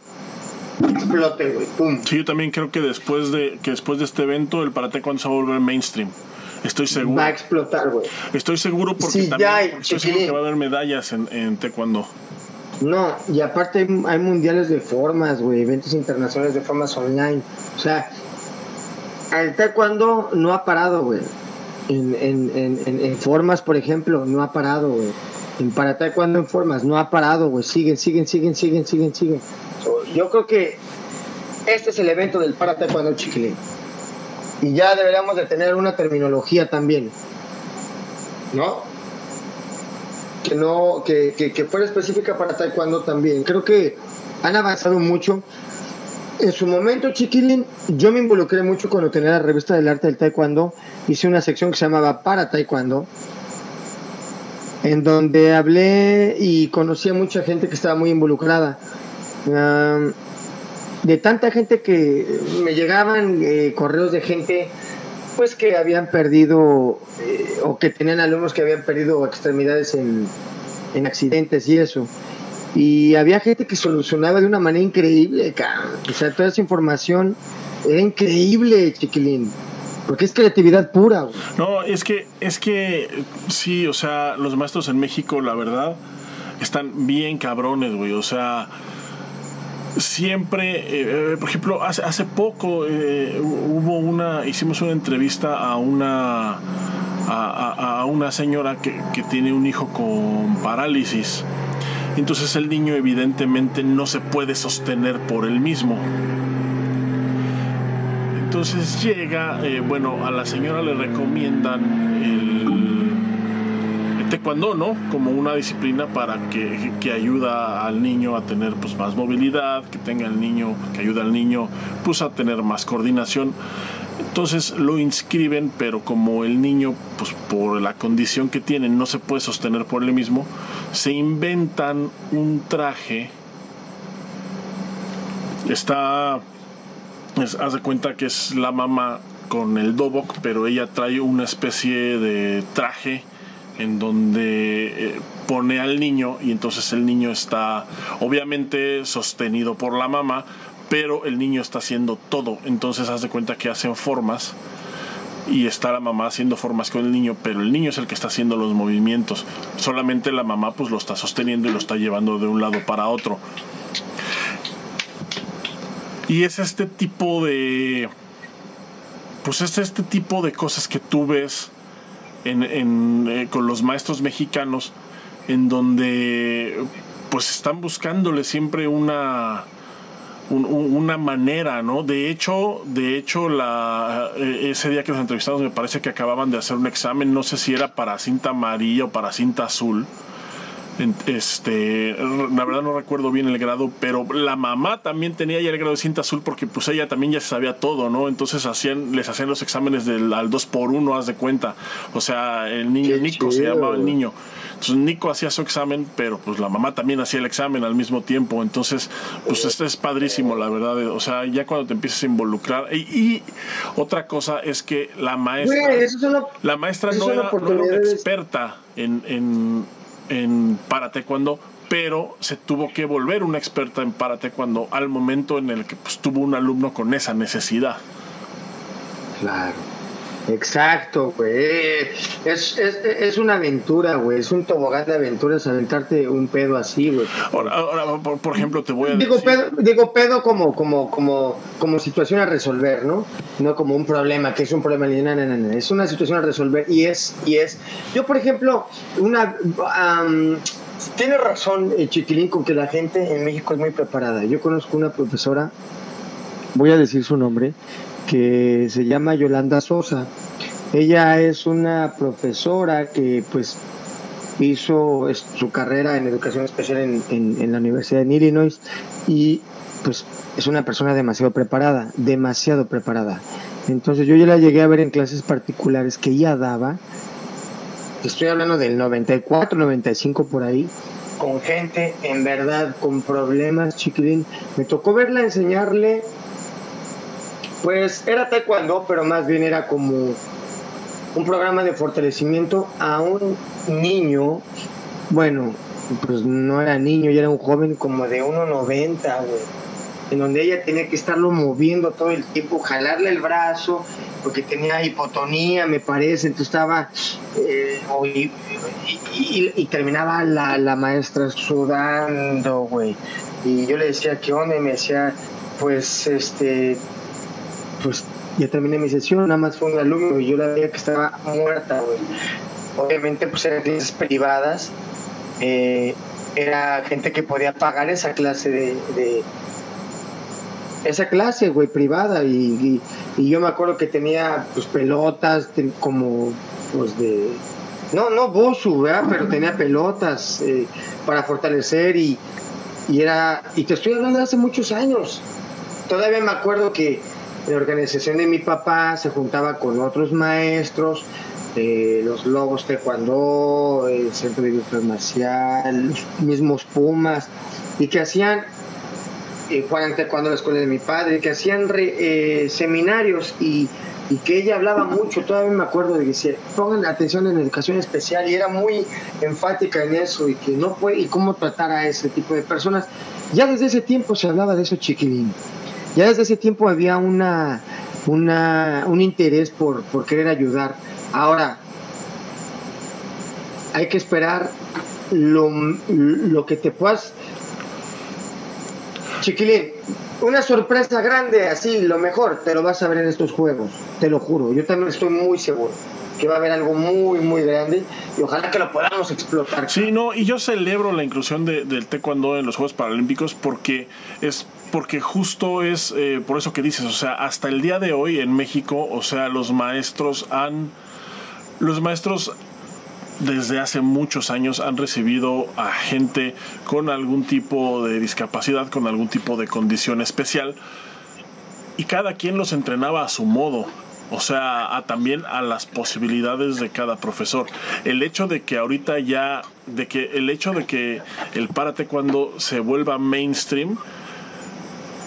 [SPEAKER 2] explote, güey.
[SPEAKER 1] Sí, yo también creo que después de que después de este evento el para taekwondo se va a volver mainstream. Estoy seguro.
[SPEAKER 2] va a explotar, güey.
[SPEAKER 1] Estoy seguro porque
[SPEAKER 2] Sí,
[SPEAKER 1] también
[SPEAKER 2] ya
[SPEAKER 1] estoy seguro que va a haber medallas en, en taekwondo.
[SPEAKER 2] No, y aparte hay, hay mundiales de formas, güey, eventos internacionales de formas online. O sea, el taekwondo no ha parado, güey. En, en, en, en, en formas, por ejemplo, no ha parado, güey. En para taekwondo en formas, no ha parado, güey. Siguen, siguen, siguen, siguen, siguen, siguen. So, yo creo que este es el evento del para taekwondo chiquilín. Y ya deberíamos de tener una terminología también. ¿No? que no que, que, que fuera específica para taekwondo también creo que han avanzado mucho en su momento chiquilín yo me involucré mucho cuando tenía la revista del arte del taekwondo hice una sección que se llamaba para taekwondo en donde hablé y conocí a mucha gente que estaba muy involucrada de tanta gente que me llegaban eh, correos de gente pues que habían perdido eh, o que tenían alumnos que habían perdido extremidades en, en accidentes y eso. Y había gente que solucionaba de una manera increíble. O sea, toda esa información era increíble, chiquilín. Porque es creatividad pura, güey.
[SPEAKER 1] No, es que, es que, sí, o sea, los maestros en México, la verdad, están bien cabrones, güey. O sea, siempre, eh, por ejemplo, hace, hace poco eh, hubo una, hicimos una entrevista a una, a, a- una señora que, que tiene un hijo con parálisis. Entonces el niño evidentemente no se puede sostener por él mismo. Entonces llega, eh, bueno, a la señora le recomiendan el taekwondo, ¿no? Como una disciplina para que, que ayuda al niño a tener pues más movilidad, que tenga el niño, que ayuda al niño pues a tener más coordinación. Entonces lo inscriben, pero como el niño, pues por la condición que tiene, no se puede sostener por él mismo, se inventan un traje. Está es- haz cuenta que es la mamá con el dobok, pero ella trae una especie de traje en donde eh, pone al niño y entonces el niño está obviamente sostenido por la mamá, pero el niño está haciendo todo. Entonces haz de cuenta que hacen formas y está la mamá haciendo formas con el niño, pero el niño es el que está haciendo los movimientos. Solamente la mamá pues lo está sosteniendo y lo está llevando de un lado para otro. Y es este tipo de. Pues es este tipo de cosas que tú ves en, en, eh, con los maestros mexicanos, en donde pues están buscándole siempre una. un- un- una manera, ¿no? De hecho, de hecho, la, eh, ese día que nos entrevistamos me parece que acababan de hacer un examen, no sé si era para cinta amarilla o para cinta azul. Este, la verdad no recuerdo bien el grado, pero la mamá también tenía ya el grado de cinta azul porque pues ella también ya sabía todo, ¿no? Entonces hacían, les hacían los exámenes del, al 2 por 1 haz de cuenta. O sea, el niño
[SPEAKER 2] Qué
[SPEAKER 1] Nico se llamaba el niño. Entonces Nico hacía su examen, pero pues la mamá también hacía el examen al mismo tiempo. Entonces, pues esto es padrísimo, la verdad. O sea, ya cuando te empiezas a involucrar. Y, y otra cosa es que la maestra...
[SPEAKER 2] Güey, eso es una-
[SPEAKER 1] La maestra no era, no era una experta en, en, en para taekwondo, pero se tuvo que volver una experta en para taekwondo al momento en el que pues, tuvo un alumno con esa necesidad.
[SPEAKER 2] Claro. Exacto, güey. Es, es, es una aventura, güey. Es un tobogán de aventuras aventarte un pedo así, güey.
[SPEAKER 1] Ahora, ahora, por, por ejemplo, te voy a
[SPEAKER 2] Digo
[SPEAKER 1] decir...
[SPEAKER 2] pedo, digo pedo como, como, como, como situación a resolver, ¿no? No como un problema, que es un problema. No, no, no, no. Es una situación a resolver y es, y es. Yo, por ejemplo, una. am, tiene razón, eh, Chiquilín, con que la gente en México es muy preparada. Yo conozco una profesora, voy a decir su nombre, que se llama Yolanda Sosa. Ella es una profesora que, pues, hizo su carrera en educación especial en, en- en la Universidad de Illinois y pues es una persona demasiado preparada, demasiado preparada. Entonces yo ya la llegué a ver en clases particulares que ella daba, estoy hablando del 94, 95 por ahí, con gente en verdad con problemas, chiquilín. Me tocó verla enseñarle, pues era taekwondo, pero más bien era como un programa de fortalecimiento a un niño, bueno, pues no era niño, ya era un joven como de 1,90, güey, en donde ella tenía que estarlo moviendo todo el tiempo, jalarle el brazo porque tenía hipotonía, me parece, entonces estaba, eh, y, terminaba la, la maestra sudando, güey. Y yo le decía, ¿qué onda? Y me decía, pues, este, pues ya terminé mi sesión, nada más fue un alumno y yo la veía que estaba muerta, güey. Obviamente, pues eran clases privadas, eh, era gente que podía pagar esa clase de, esa clase, güey, privada. Y, yo me acuerdo que tenía pues pelotas como pues de no, no Bosu, ¿verdad? Pero tenía pelotas eh, para fortalecer y, y era y te estoy hablando de hace muchos años. Todavía me acuerdo que la organización de mi papá se juntaba con otros maestros, eh, los Lobos Taekwondo, el Centro de Marcial, los mismos Pumas, y que hacían, eh, Juan Taekwondo, la escuela de mi padre, que hacían eh, seminarios y, y, que ella hablaba mucho, todavía me acuerdo de que decía, pongan atención en educación especial, y era muy enfática en eso, y que no puede, y cómo tratar a ese tipo de personas. Ya desde ese tiempo se hablaba de eso, chiquilín ya desde ese tiempo había una, una, un interés por, por querer ayudar. Ahora, hay que esperar lo, lo que te puedas... Chiquilín, una sorpresa grande, así, lo mejor, te lo vas a ver en estos juegos, te lo juro. Yo también estoy muy seguro que va a haber algo muy, muy grande y ojalá que lo podamos explotar.
[SPEAKER 1] Sí, no, y yo celebro la inclusión de, del taekwondo en los Juegos Paralímpicos porque es porque justo es eh, por eso que dices, o sea, hasta el día de hoy en México, o sea, los maestros han, los maestros desde hace muchos años han recibido a gente con algún tipo de discapacidad, con algún tipo de condición especial, y cada quien los entrenaba a su modo. O sea, a, también a las posibilidades de cada profesor. El hecho de que ahorita ya, de que el hecho de que el parate cuando se vuelva mainstream,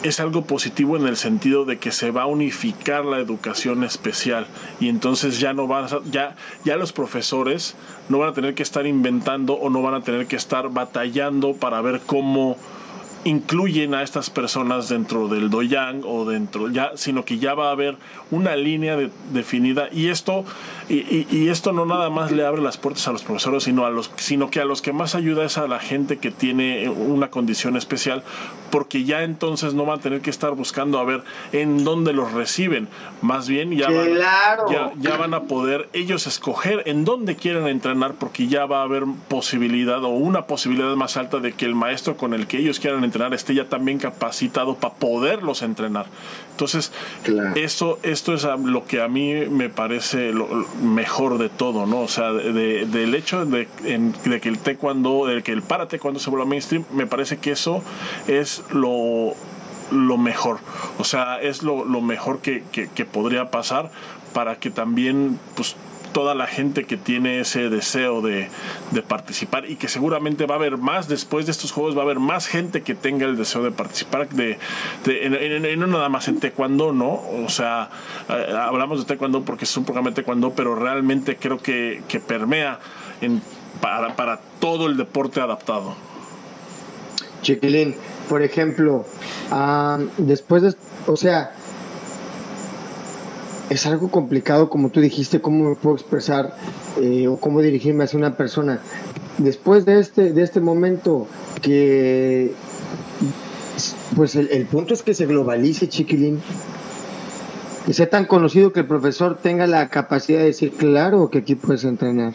[SPEAKER 1] es algo positivo en el sentido de que se va a unificar la educación especial y entonces ya no van a, ya ya los profesores no van a tener que estar inventando o no van a tener que estar batallando para ver cómo incluyen a estas personas dentro del doyang o dentro ya sino que ya va a haber una línea definida. Y esto y, y, esto no nada más le abre las puertas a los profesores sino a los sino que a los que más ayuda es a la gente que tiene una condición especial porque ya entonces no van a tener que estar buscando a ver en dónde los reciben más bien ya van, ya, ya van a poder ellos escoger en dónde quieren entrenar porque ya va a haber posibilidad o una posibilidad más alta de que el maestro con el que ellos quieran entrenar esté ya también capacitado para poderlos entrenar. Entonces, eso, esto es lo que a mí me parece lo mejor de todo, ¿no? O sea, del hecho de, que el taekwondo, de que el para taekwondo se vuelva mainstream, me parece que eso es lo lo mejor. O sea, es lo, mejor que, que, podría pasar para que también pues, toda la gente que tiene ese deseo de, participar y que seguramente va a haber más después de estos juegos, va a haber más gente que tenga el deseo de participar, de, de no nada más en taekwondo, ¿no? O sea, eh, hablamos de taekwondo porque es un programa de taekwondo, pero realmente creo que, que permea en, para, para todo el deporte adaptado.
[SPEAKER 2] Chiquilín, por ejemplo, ah, después de, o sea, es algo complicado, como tú dijiste, cómo me puedo expresar eh, o cómo dirigirme hacia una persona. Después de este, de este momento que, pues el, punto es que se globalice, chiquilín, que sea tan conocido que el profesor tenga la capacidad de decir, claro que aquí puedes entrenar.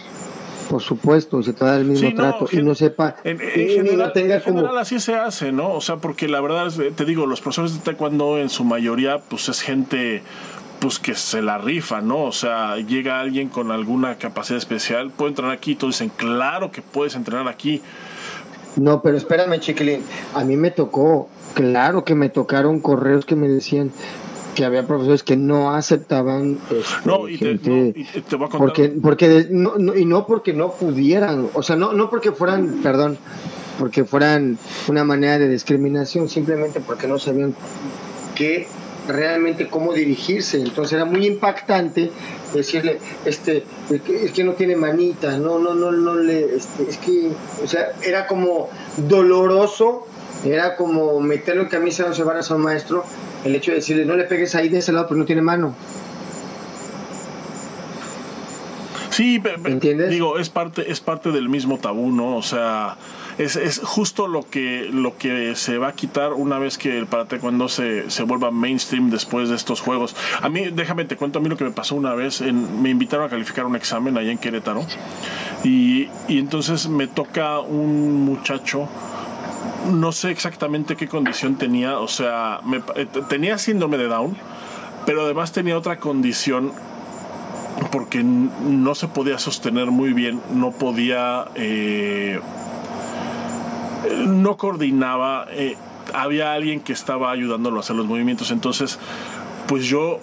[SPEAKER 2] Por supuesto, se te da el mismo trato y no sepa.
[SPEAKER 1] En, general, tenga como... así se hace, ¿no? O sea, porque la verdad, es, te digo, los profesores de taekwondo en su mayoría, pues es gente pues que se la rifa, ¿no? O sea, llega alguien con alguna capacidad especial, puede entrenar aquí, todos dicen, claro que puedes entrenar aquí.
[SPEAKER 2] No, pero espérame, chiquilín, a mí me tocó, claro que me tocaron correos que me decían que había profesores que no aceptaban este, no, y te, voy a contar. porque porque no, y no porque no pudieran o sea no no porque fueran perdón porque fueran una manera de discriminación simplemente porque no sabían qué realmente cómo dirigirse. Entonces era muy impactante decirle, este, es que no tiene manita, no, no, no, no le, este, es que, o sea, era como doloroso, era como meterlo en camisa once varas a un maestro, el hecho de decirle, no le pegues ahí de ese lado, pero no tiene mano.
[SPEAKER 1] Sí, ¿entiendes? Digo, es parte, es parte del mismo tabú, ¿no? O sea, es, es, justo lo que, lo que se va a quitar una vez que el para taekwondo se, se vuelva mainstream después de estos juegos. A mí, déjame te cuento a mí lo que me pasó una vez. En, me invitaron a calificar un examen allá en Querétaro y, y entonces me toca un muchacho no sé exactamente qué condición tenía, o sea, me, eh, tenía síndrome de Down, pero además tenía otra condición porque no se podía sostener muy bien, no podía, eh, no coordinaba, eh, había alguien que estaba ayudándolo a hacer los movimientos, entonces, pues yo,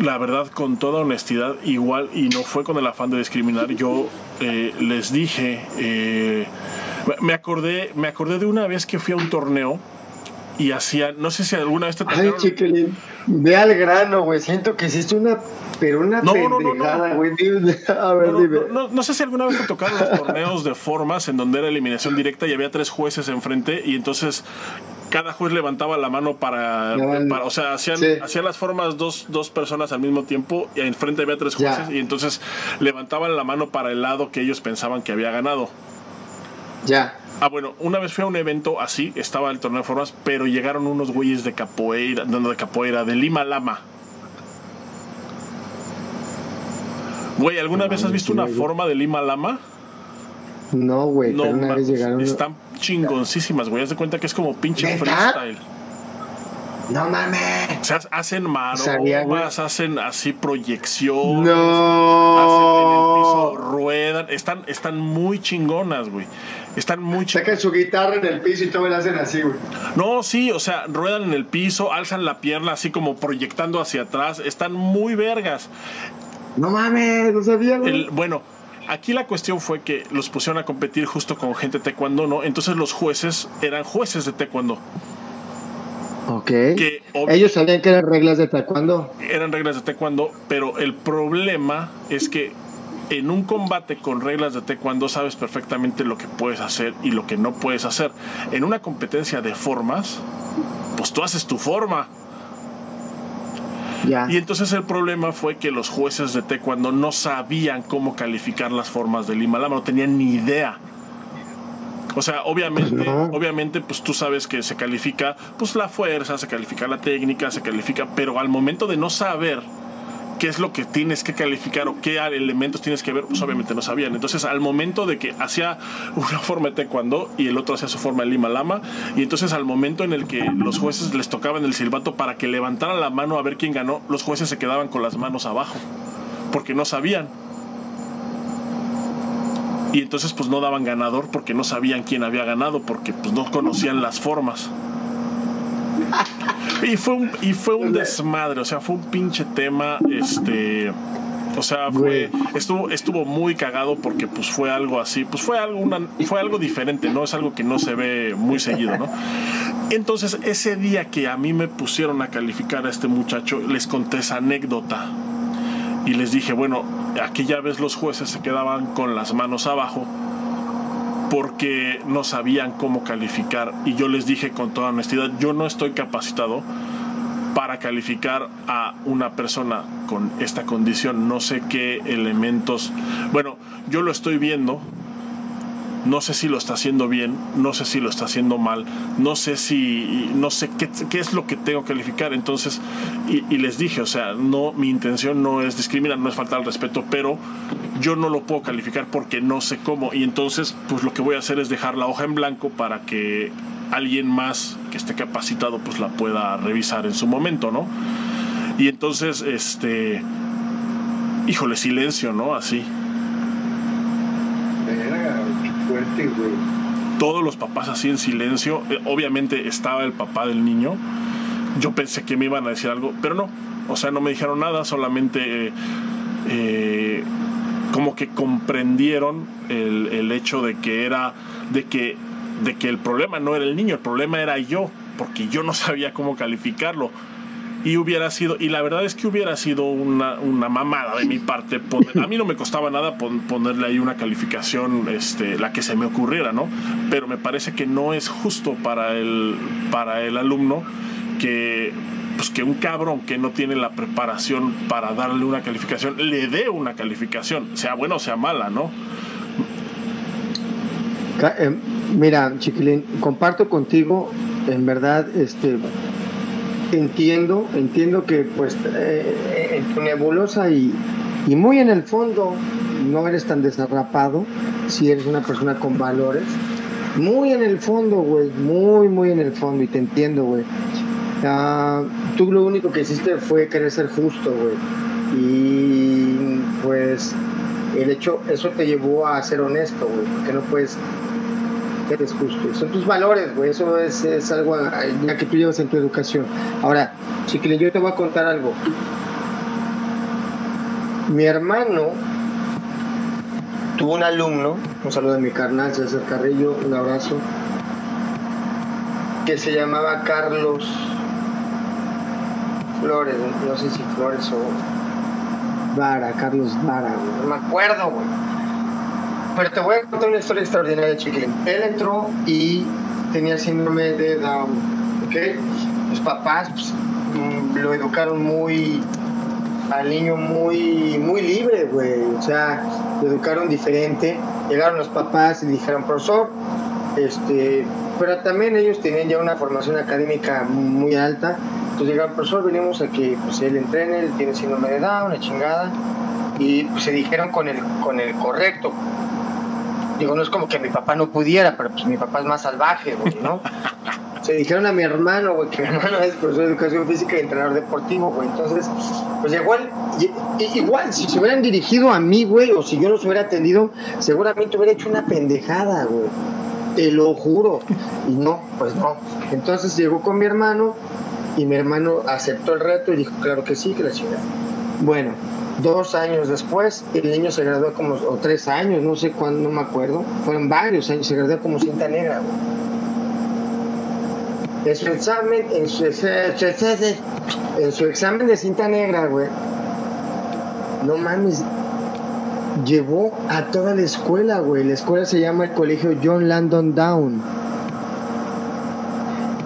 [SPEAKER 1] la verdad, con toda honestidad, igual, y no fue con el afán de discriminar, yo les dije, me acordé, me acordé de una vez que fui a un torneo y hacía, no sé si alguna vez te
[SPEAKER 2] tocaron... Ay, chiquilín, ve al grano, güey. Siento que hiciste una, pero una no, pendejada, güey. No, a ver, dime.
[SPEAKER 1] No, sé si alguna vez te tocaron los torneos de formas en donde era eliminación directa y había tres jueces enfrente y entonces cada juez levantaba la mano para, o sea, hacían, hacían las formas dos, dos, personas al mismo tiempo y enfrente había tres jueces y entonces levantaban la mano para el lado que ellos pensaban que había ganado.
[SPEAKER 2] Ya.
[SPEAKER 1] Ah, bueno, una vez fui a un evento así, estaba el torneo de formas, pero llegaron unos güeyes de capoeira, dando de capoeira, de Lima Lama. Güey, ¿alguna vez has visto una forma de Lima Lama?
[SPEAKER 2] No, güey, no, una vez llegaron.
[SPEAKER 1] Están chingoncísimas, güey. Haz de cuenta que es como pinche freestyle.
[SPEAKER 2] No mames.
[SPEAKER 1] O sea, hacen maromas, hacen así proyección.
[SPEAKER 2] No.
[SPEAKER 1] Hacen en el piso, ruedan. Están, están muy chingonas, güey. Están muy.
[SPEAKER 2] Sacan su guitarra en el piso y todo lo hacen así, güey.
[SPEAKER 1] No, sí, o sea, ruedan en el piso, alzan la pierna así como proyectando hacia atrás. Están muy vergas.
[SPEAKER 2] No mames, no sabía, güey.
[SPEAKER 1] bueno. Aquí la cuestión fue que los pusieron a competir justo con gente taekwondo, ¿no? Entonces los jueces eran jueces de taekwondo.
[SPEAKER 2] Ok. Ellos sabían que eran reglas de taekwondo.
[SPEAKER 1] Eran reglas de taekwondo, pero el problema es que en un combate con reglas de taekwondo sabes perfectamente lo que puedes hacer y lo que no puedes hacer. En una competencia de formas, pues tú haces tu forma.
[SPEAKER 2] Ya.
[SPEAKER 1] Y entonces el problema fue que los jueces de taekwondo no sabían cómo calificar las formas del Himalaya, no tenían ni idea. O sea, obviamente, obviamente, pues tú sabes que se califica pues la fuerza, se califica la técnica, se califica, pero al momento de no saber qué es lo que tienes que calificar o qué elementos tienes que ver, pues obviamente no sabían. Entonces, al momento de que hacía una forma de taekwondo y el otro hacía su forma de lima lama, y entonces al momento en el que los jueces les tocaban el silbato para que levantaran la mano a ver quién ganó, los jueces se quedaban con las manos abajo, porque no sabían y entonces pues no daban ganador porque no sabían quién había ganado porque pues no conocían las formas. Y fue un, y fue un desmadre, o sea, fue un pinche tema, este, o sea, fue, estuvo, estuvo muy cagado porque pues fue algo así, pues fue algo, una, fue algo diferente, ¿no? Es algo que no se ve muy seguido, ¿no? Entonces, ese día que a mí me pusieron a calificar a este muchacho, les conté esa anécdota y les dije, bueno, aquella vez los jueces se quedaban con las manos abajo porque no sabían cómo calificar. Y yo les dije con toda honestidad, yo no estoy capacitado para calificar a una persona con esta condición, no sé qué elementos, bueno, yo lo estoy viendo, no sé si lo está haciendo bien, no sé si lo está haciendo mal, no sé si, no sé qué, es lo que tengo que calificar. Entonces, y, les dije, o sea, no, mi intención no es discriminar, no es faltar al respeto, pero yo no lo puedo calificar porque no sé cómo. Y entonces, pues lo que voy a hacer es dejar la hoja en blanco para que alguien más que esté capacitado, pues la pueda revisar en su momento, ¿no? Y entonces, este, híjole, silencio, ¿no? Así. Todos los papás así en silencio. Eh, obviamente estaba el papá del niño. Yo pensé que me iban a decir algo, pero no. O sea, no me dijeron nada, solamente eh, eh, como que comprendieron el, el, hecho de que era, de que, de que el problema no era el niño, el problema era yo, porque yo no sabía cómo calificarlo y hubiera sido, y la verdad es que hubiera sido una, una mamada de mi parte. a mí no me costaba nada ponerle ahí una calificación, este, la que se me ocurriera, ¿no? Pero me parece que no es justo para el, para el alumno que pues que un cabrón que no tiene la preparación para darle una calificación le dé una calificación, sea buena o sea mala, ¿no?
[SPEAKER 2] Eh, mira, Chiquilín, comparto contigo, en verdad, este, entiendo, entiendo que pues eh, en tu nebulosa y, y muy en el fondo no eres tan desarrapado si eres una persona con valores. Muy en el fondo, güey, muy, muy en el fondo y te entiendo, güey. Ah, tú lo único que hiciste fue querer ser justo, güey. Y pues el hecho, eso te llevó a ser honesto, güey, porque no puedes eres justo. Son tus valores, güey. Eso es, es, algo ya que tú llevas en tu educación. Ahora, chiquilín, yo te voy a contar algo. Mi hermano tuvo un alumno, un saludo de mi carnal, César Carrillo, un abrazo, que se llamaba Carlos Flores, no sé si Flores o Vara, Carlos Vara, no me acuerdo, güey pero te voy a contar una historia extraordinaria, chiquilín. Él entró y tenía síndrome de Down, ¿ok? Los papás pues, mm, lo educaron muy al niño muy muy libre, güey. O sea, lo educaron diferente. Llegaron los papás y dijeron, profesor, este, pero también ellos tenían ya una formación académica muy alta. Entonces llegaron, profesor, venimos a que pues, él entrene, él tiene síndrome de Down, una chingada. Y pues, se dijeron con el, con el correcto Digo, no es como que mi papá no pudiera, pero pues mi papá es más salvaje, güey, ¿no? Se dijeron a mi hermano, güey, que mi hermano es profesor de educación física y entrenador deportivo, güey. Entonces, pues igual, igual, si se hubieran dirigido a mí, güey, o si yo los hubiera atendido, seguramente hubiera hecho una pendejada, güey. Te lo juro. Y no, pues no. Entonces llegó con mi hermano y mi hermano aceptó el reto y dijo, claro que sí, que la ciudad. Bueno, Dos años después, el niño se graduó como, o tres años, no sé cuándo, no me acuerdo, fueron varios años, se graduó como cinta negra, En su examen, en su, en su examen de cinta negra, güey, no mames, llevó a toda la escuela, güey. La escuela se llama el colegio John Landon Down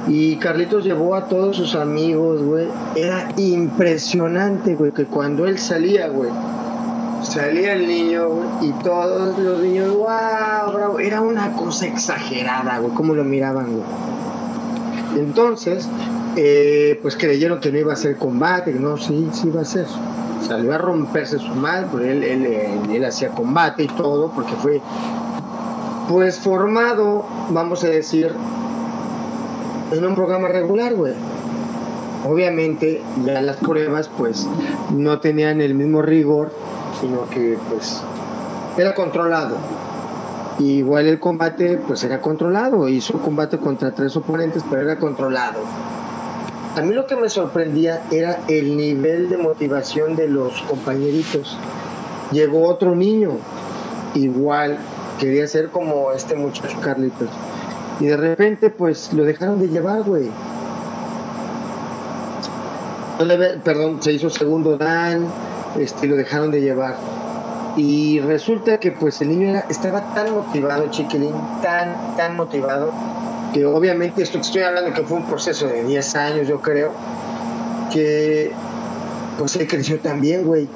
[SPEAKER 2] y Carlitos llevó a todos sus amigos, güey. Era impresionante, güey, que cuando él salía, güey, salía el niño, güey, y todos los niños, wow, bravo. Era una cosa exagerada, güey, cómo lo miraban, güey. Entonces, eh, pues creyeron que no iba a ser combate, que no, sí, sí iba a ser. Salió a romperse su mal, porque él, él, él hacía combate y todo, porque fue, pues formado, vamos a decir, en un programa regular, güey. Obviamente, ya las pruebas, pues, no tenían el mismo rigor, sino que, pues, era controlado. igual el combate, pues, era controlado. Hizo combate contra tres oponentes, pero era controlado. A mí lo que me sorprendía era el nivel de motivación de los compañeritos. Llegó otro niño, igual, quería ser como este muchacho Carlitos y de repente, pues lo dejaron de llevar, güey. Perdón, se hizo segundo Dan, este, lo dejaron de llevar. Y resulta que pues el niño estaba tan motivado, chiquilín, tan, tan motivado, que obviamente esto que estoy hablando que fue un proceso de 10 años, yo creo, que pues él creció también, güey,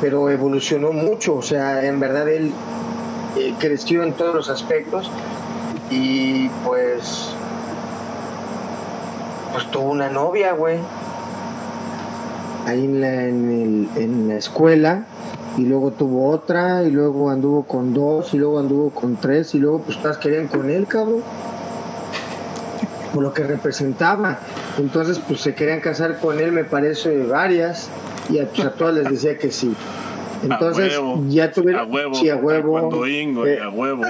[SPEAKER 2] pero evolucionó mucho, o sea, en verdad él eh, creció en todos los aspectos y pues. Pues tuvo una novia, güey. Ahí en la, en, el, en la escuela. Y luego tuvo otra. Y luego anduvo con dos. Y luego anduvo con tres. Y luego, pues todas querían con él, cabrón. Por lo que representaba. Entonces, pues se querían casar con él, me parece, varias. Y a, pues, todas les decía que sí. Entonces, ya tuvieron.
[SPEAKER 1] A huevo.
[SPEAKER 2] Sí, a huevo.
[SPEAKER 1] Ingo,
[SPEAKER 2] eh,
[SPEAKER 1] a huevo.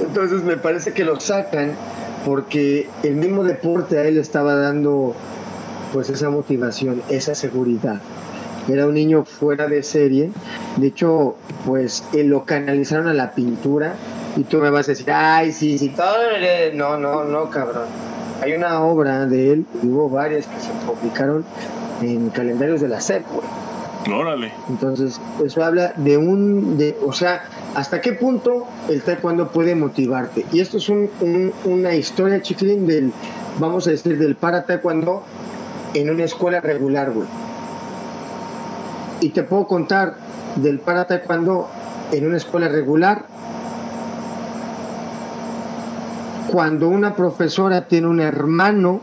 [SPEAKER 2] Entonces me parece que lo sacan porque el mismo deporte a él estaba dando pues esa motivación, esa seguridad. Era un niño fuera de serie. De hecho, pues él lo canalizaron a la pintura y tú me vas a decir, ay, sí, sí, todo... No, no, no, cabrón. Hay una obra de él, hubo varias que se publicaron en calendarios de la SEP,
[SPEAKER 1] Órale.
[SPEAKER 2] Entonces, eso habla de un, de, o sea, hasta qué punto el taekwondo puede motivarte. Y esto es un, una historia, chiquilín, del, vamos a decir, del para taekwondo en una escuela regular, güey. Y te puedo contar del para taekwondo en una escuela regular cuando una profesora tiene un hermano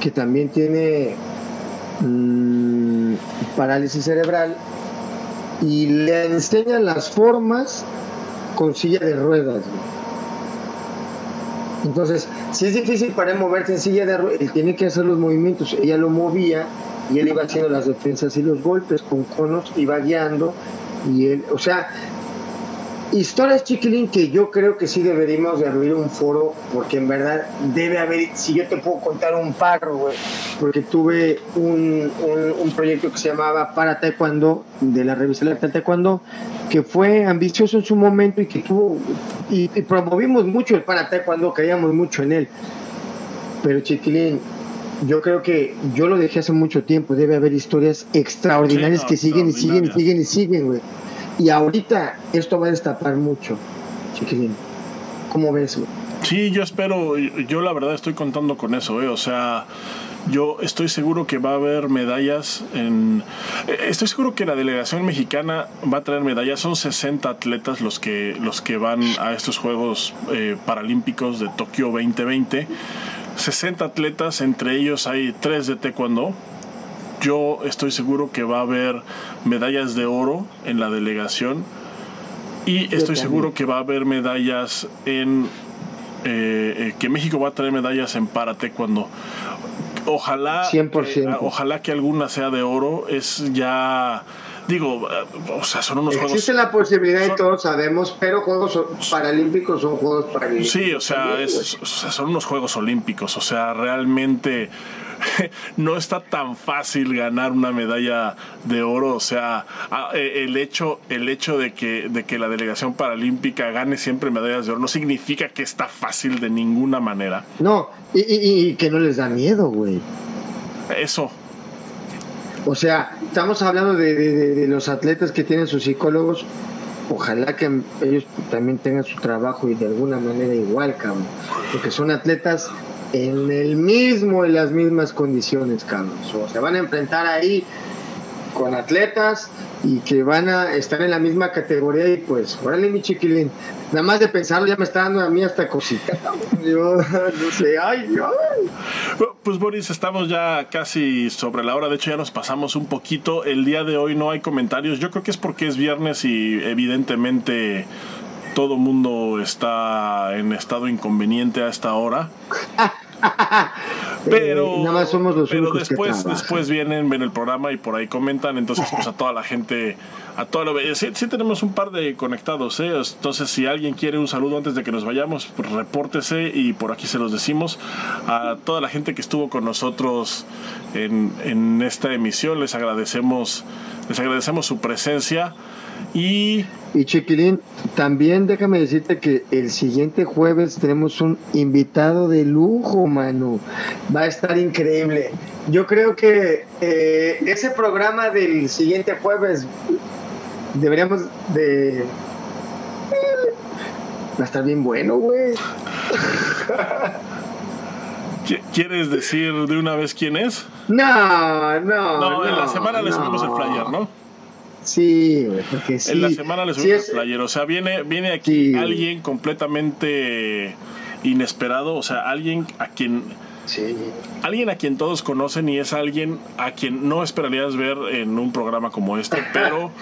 [SPEAKER 2] que también tiene mm, parálisis cerebral y le enseña las formas con silla de ruedas. Entonces, si es difícil para él moverse en silla de ruedas, él tiene que hacer los movimientos. Ella lo movía y él iba haciendo las defensas y los golpes con conos, iba guiando y él, o sea, Historias chiquilín que yo creo que sí deberíamos de abrir un foro, porque en verdad debe haber, si yo te puedo contar un par, güey, porque tuve un, un, proyecto que se llamaba Para Taekwondo, de la revista La Taekwondo, que fue ambicioso en su momento y que tuvo, y, promovimos mucho el Para Taekwondo, creíamos mucho en él. Pero chiquilín, yo creo que yo lo dejé hace mucho tiempo, debe haber historias extraordinarias que siguen y siguen y siguen y siguen, güey. Y ahorita esto va a destapar mucho, chiquilín. ¿Cómo ves,
[SPEAKER 1] Sí, yo espero, yo la verdad estoy contando con eso, ¿eh? o sea, yo estoy seguro que va a haber medallas en... Eh, estoy seguro que la delegación mexicana va a traer medallas, son 60 atletas los que, los que van a estos Juegos eh, Paralímpicos de Tokio 2020. 60 atletas, entre ellos hay 3 de taekwondo, yo estoy seguro que va a haber medallas de oro en la delegación y estoy seguro que va a haber medallas en eh, eh, que México va a traer medallas en parate cuando ojalá 100%. ojalá que alguna sea de oro es ya digo, o sea, son unos
[SPEAKER 2] juegos. Existe la posibilidad y todos sabemos, pero Juegos Paralímpicos son Juegos Paralímpicos.
[SPEAKER 1] Sí, o sea, o sea, son unos Juegos Olímpicos, o sea, realmente no está tan fácil ganar una medalla de oro. O sea, e, el hecho, el hecho de, que, de que la delegación paralímpica gane siempre medallas de oro no significa que está fácil de ninguna manera.
[SPEAKER 2] No, y, que no les da miedo, güey.
[SPEAKER 1] Eso.
[SPEAKER 2] O sea, estamos hablando de, de los atletas que tienen sus psicólogos ojalá que ellos también tengan su trabajo y de alguna manera igual, cabrón. Porque son atletas en el mismo, en las mismas condiciones, Carlos. O se van a enfrentar ahí con atletas y que van a estar en la misma categoría y pues, órale mi chiquilín, nada más de pensarlo ya me está dando a mí hasta cosita. Yo no sé, ay,
[SPEAKER 1] Pues Boris, estamos ya casi sobre la hora, de hecho ya nos pasamos un poquito, el día de hoy no hay comentarios, yo creo que es porque es viernes y evidentemente todo mundo está en estado inconveniente a esta hora. pero
[SPEAKER 2] nada más somos los
[SPEAKER 1] pero después después vienen ven el programa y por ahí comentan entonces pues a toda la gente a toda la sí, sí tenemos un par de conectados ¿eh? entonces si alguien quiere un saludo antes de que nos vayamos pues repórtese y por aquí se los decimos. A toda la gente que estuvo con nosotros en, en esta emisión les agradecemos les agradecemos su presencia y,
[SPEAKER 2] y Chiquilín, también déjame decirte que el siguiente jueves tenemos un invitado de lujo, mano. Va a estar increíble. Yo creo que eh, ese programa del siguiente jueves deberíamos de... Va a estar bien bueno, güey.
[SPEAKER 1] ¿Quieres decir de una vez quién es?
[SPEAKER 2] No, no.
[SPEAKER 1] No, en la semana le subimos el flyer, ¿no?
[SPEAKER 2] Sí, porque sí.
[SPEAKER 1] En la semana le subimos el flyer. O sea, viene, viene aquí alguien completamente inesperado. O sea, alguien a quien.
[SPEAKER 2] Sí.
[SPEAKER 1] Alguien a quien todos conocen y es alguien a quien no esperarías ver en un programa como este, pero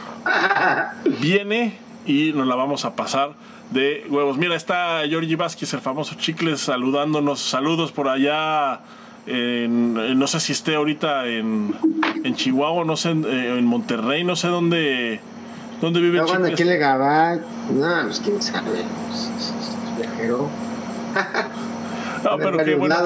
[SPEAKER 1] viene y nos la vamos a pasar de huevos. Mira, está Georgie Vázquez, el famoso Chicles, saludándonos. Saludos por allá no sé si esté ahorita en, en Chihuahua, no sé, en, eh, Monterrey, no sé dónde, dónde vive.
[SPEAKER 2] No, bueno, aquí le no, pues quién sabe, viajero.
[SPEAKER 1] No, pero qué bueno,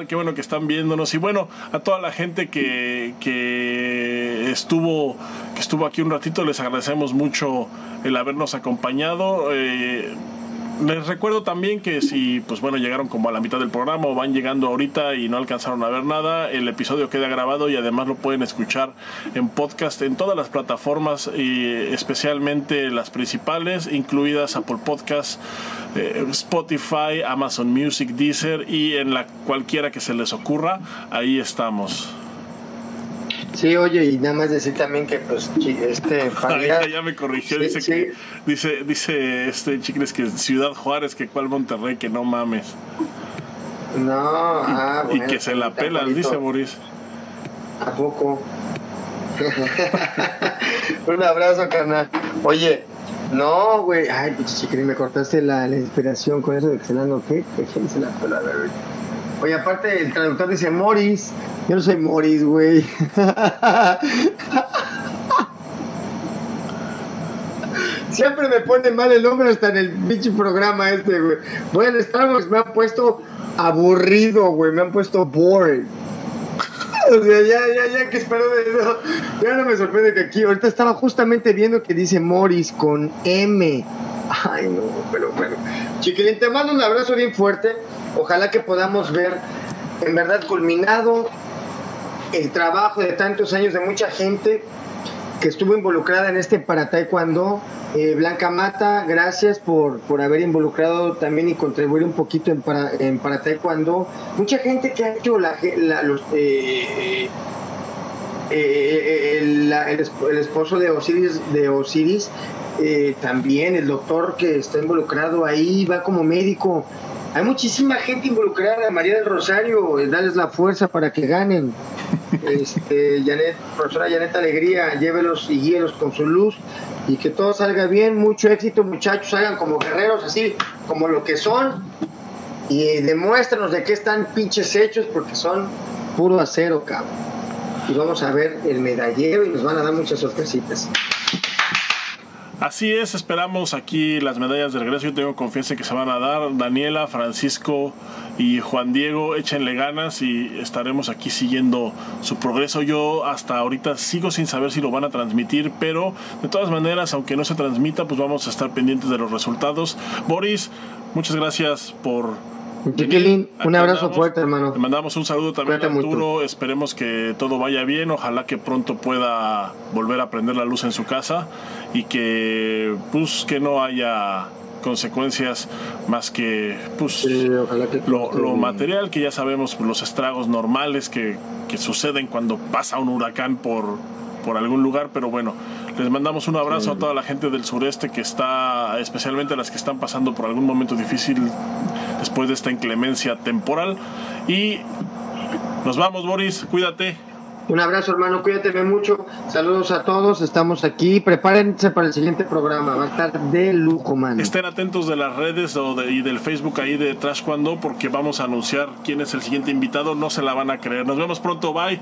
[SPEAKER 1] que qué bueno que están viéndonos. Y bueno, a toda la gente que, que, estuvo, que estuvo aquí un ratito, les agradecemos mucho el habernos acompañado. Eh, les recuerdo también que si, pues bueno, llegaron como a la mitad del programa o van llegando ahorita y no alcanzaron a ver nada, el episodio queda grabado y además lo pueden escuchar en podcast en todas las plataformas y especialmente las principales, incluidas Apple Podcasts, eh, Spotify, Amazon Music, Deezer y en la cualquiera que se les ocurra, ahí estamos.
[SPEAKER 2] Sí, oye, y nada más decir también que pues este
[SPEAKER 1] ya, me corrigió, dice que dice dice este Chicles que Ciudad Juárez, que cual Monterrey, que no mames.
[SPEAKER 2] No, ah,
[SPEAKER 1] y que se la pela, dice Boris.
[SPEAKER 2] ¿A poco? Un abrazo, carnal. Oye, no, güey. Ay, pinche me cortaste la, inspiración con eso de que se la ¿qué? Que se la pela, Oye, aparte el traductor dice Morris. Yo no soy Morris, güey. Siempre me pone mal el nombre hasta en el pinche programa este, güey. Bueno, Star Wars me han puesto aburrido, güey. Me han puesto bored. O sea, ya, ya, ya, que espero de eso. Ya no me sorprende que aquí, ahorita estaba justamente viendo que dice Morris con M. Ay, no, pero bueno. Chiquilín, te mando un abrazo bien fuerte. Ojalá que podamos ver en verdad culminado el trabajo de tantos años de mucha gente que estuvo involucrada en este para taekwondo. Eh, Blanca Mata, gracias por, por haber involucrado también y contribuir un poquito en para, en para taekwondo. Mucha gente que ha hecho la, los, eh, eh, el, el, esposo de Osiris, de Osiris también, el doctor que está involucrado ahí, va como médico. Hay muchísima gente involucrada, María del Rosario, eh, darles la fuerza para que ganen. Este, Janet, profesora Janet Alegría, llévelos y guíelos con su luz y que todo salga bien, mucho éxito muchachos, salgan como guerreros, así como lo que son y demuéstranos de qué están pinches hechos porque son puro acero, cabrón. Y vamos a ver el medallero y nos van a dar muchas sorpresitas.
[SPEAKER 1] Así es, esperamos aquí las medallas de regreso. Yo tengo confianza que se van a dar. Daniela, Francisco y Juan Diego, échenle ganas y estaremos aquí siguiendo su progreso. Yo hasta ahorita sigo sin saber si lo van a transmitir, pero de todas maneras, aunque no se transmita, pues vamos a estar pendientes de los resultados. Boris, muchas gracias por
[SPEAKER 2] Chiquilín, un abrazo fuerte, hermano.
[SPEAKER 1] Le mandamos un saludo también a Arturo. Esperemos que todo vaya bien. Ojalá que pronto pueda volver a prender la luz en su casa y que, pues, que no haya consecuencias más que, pues, lo, material que ya sabemos, los estragos normales que, que suceden cuando pasa un huracán por, por algún lugar. Pero bueno, les mandamos un abrazo a toda la gente del sureste que está, especialmente a las que están pasando por algún momento difícil después de esta inclemencia temporal. Y nos vamos, Boris, cuídate.
[SPEAKER 2] Un abrazo, hermano, cuídate mucho. Saludos a todos, estamos aquí. Prepárense para el siguiente programa, va a estar de lujo, man.
[SPEAKER 1] Estén atentos de las redes o y del Facebook ahí de Trash Cuando, porque vamos a anunciar quién es el siguiente invitado. No se la van a creer. Nos vemos pronto, bye.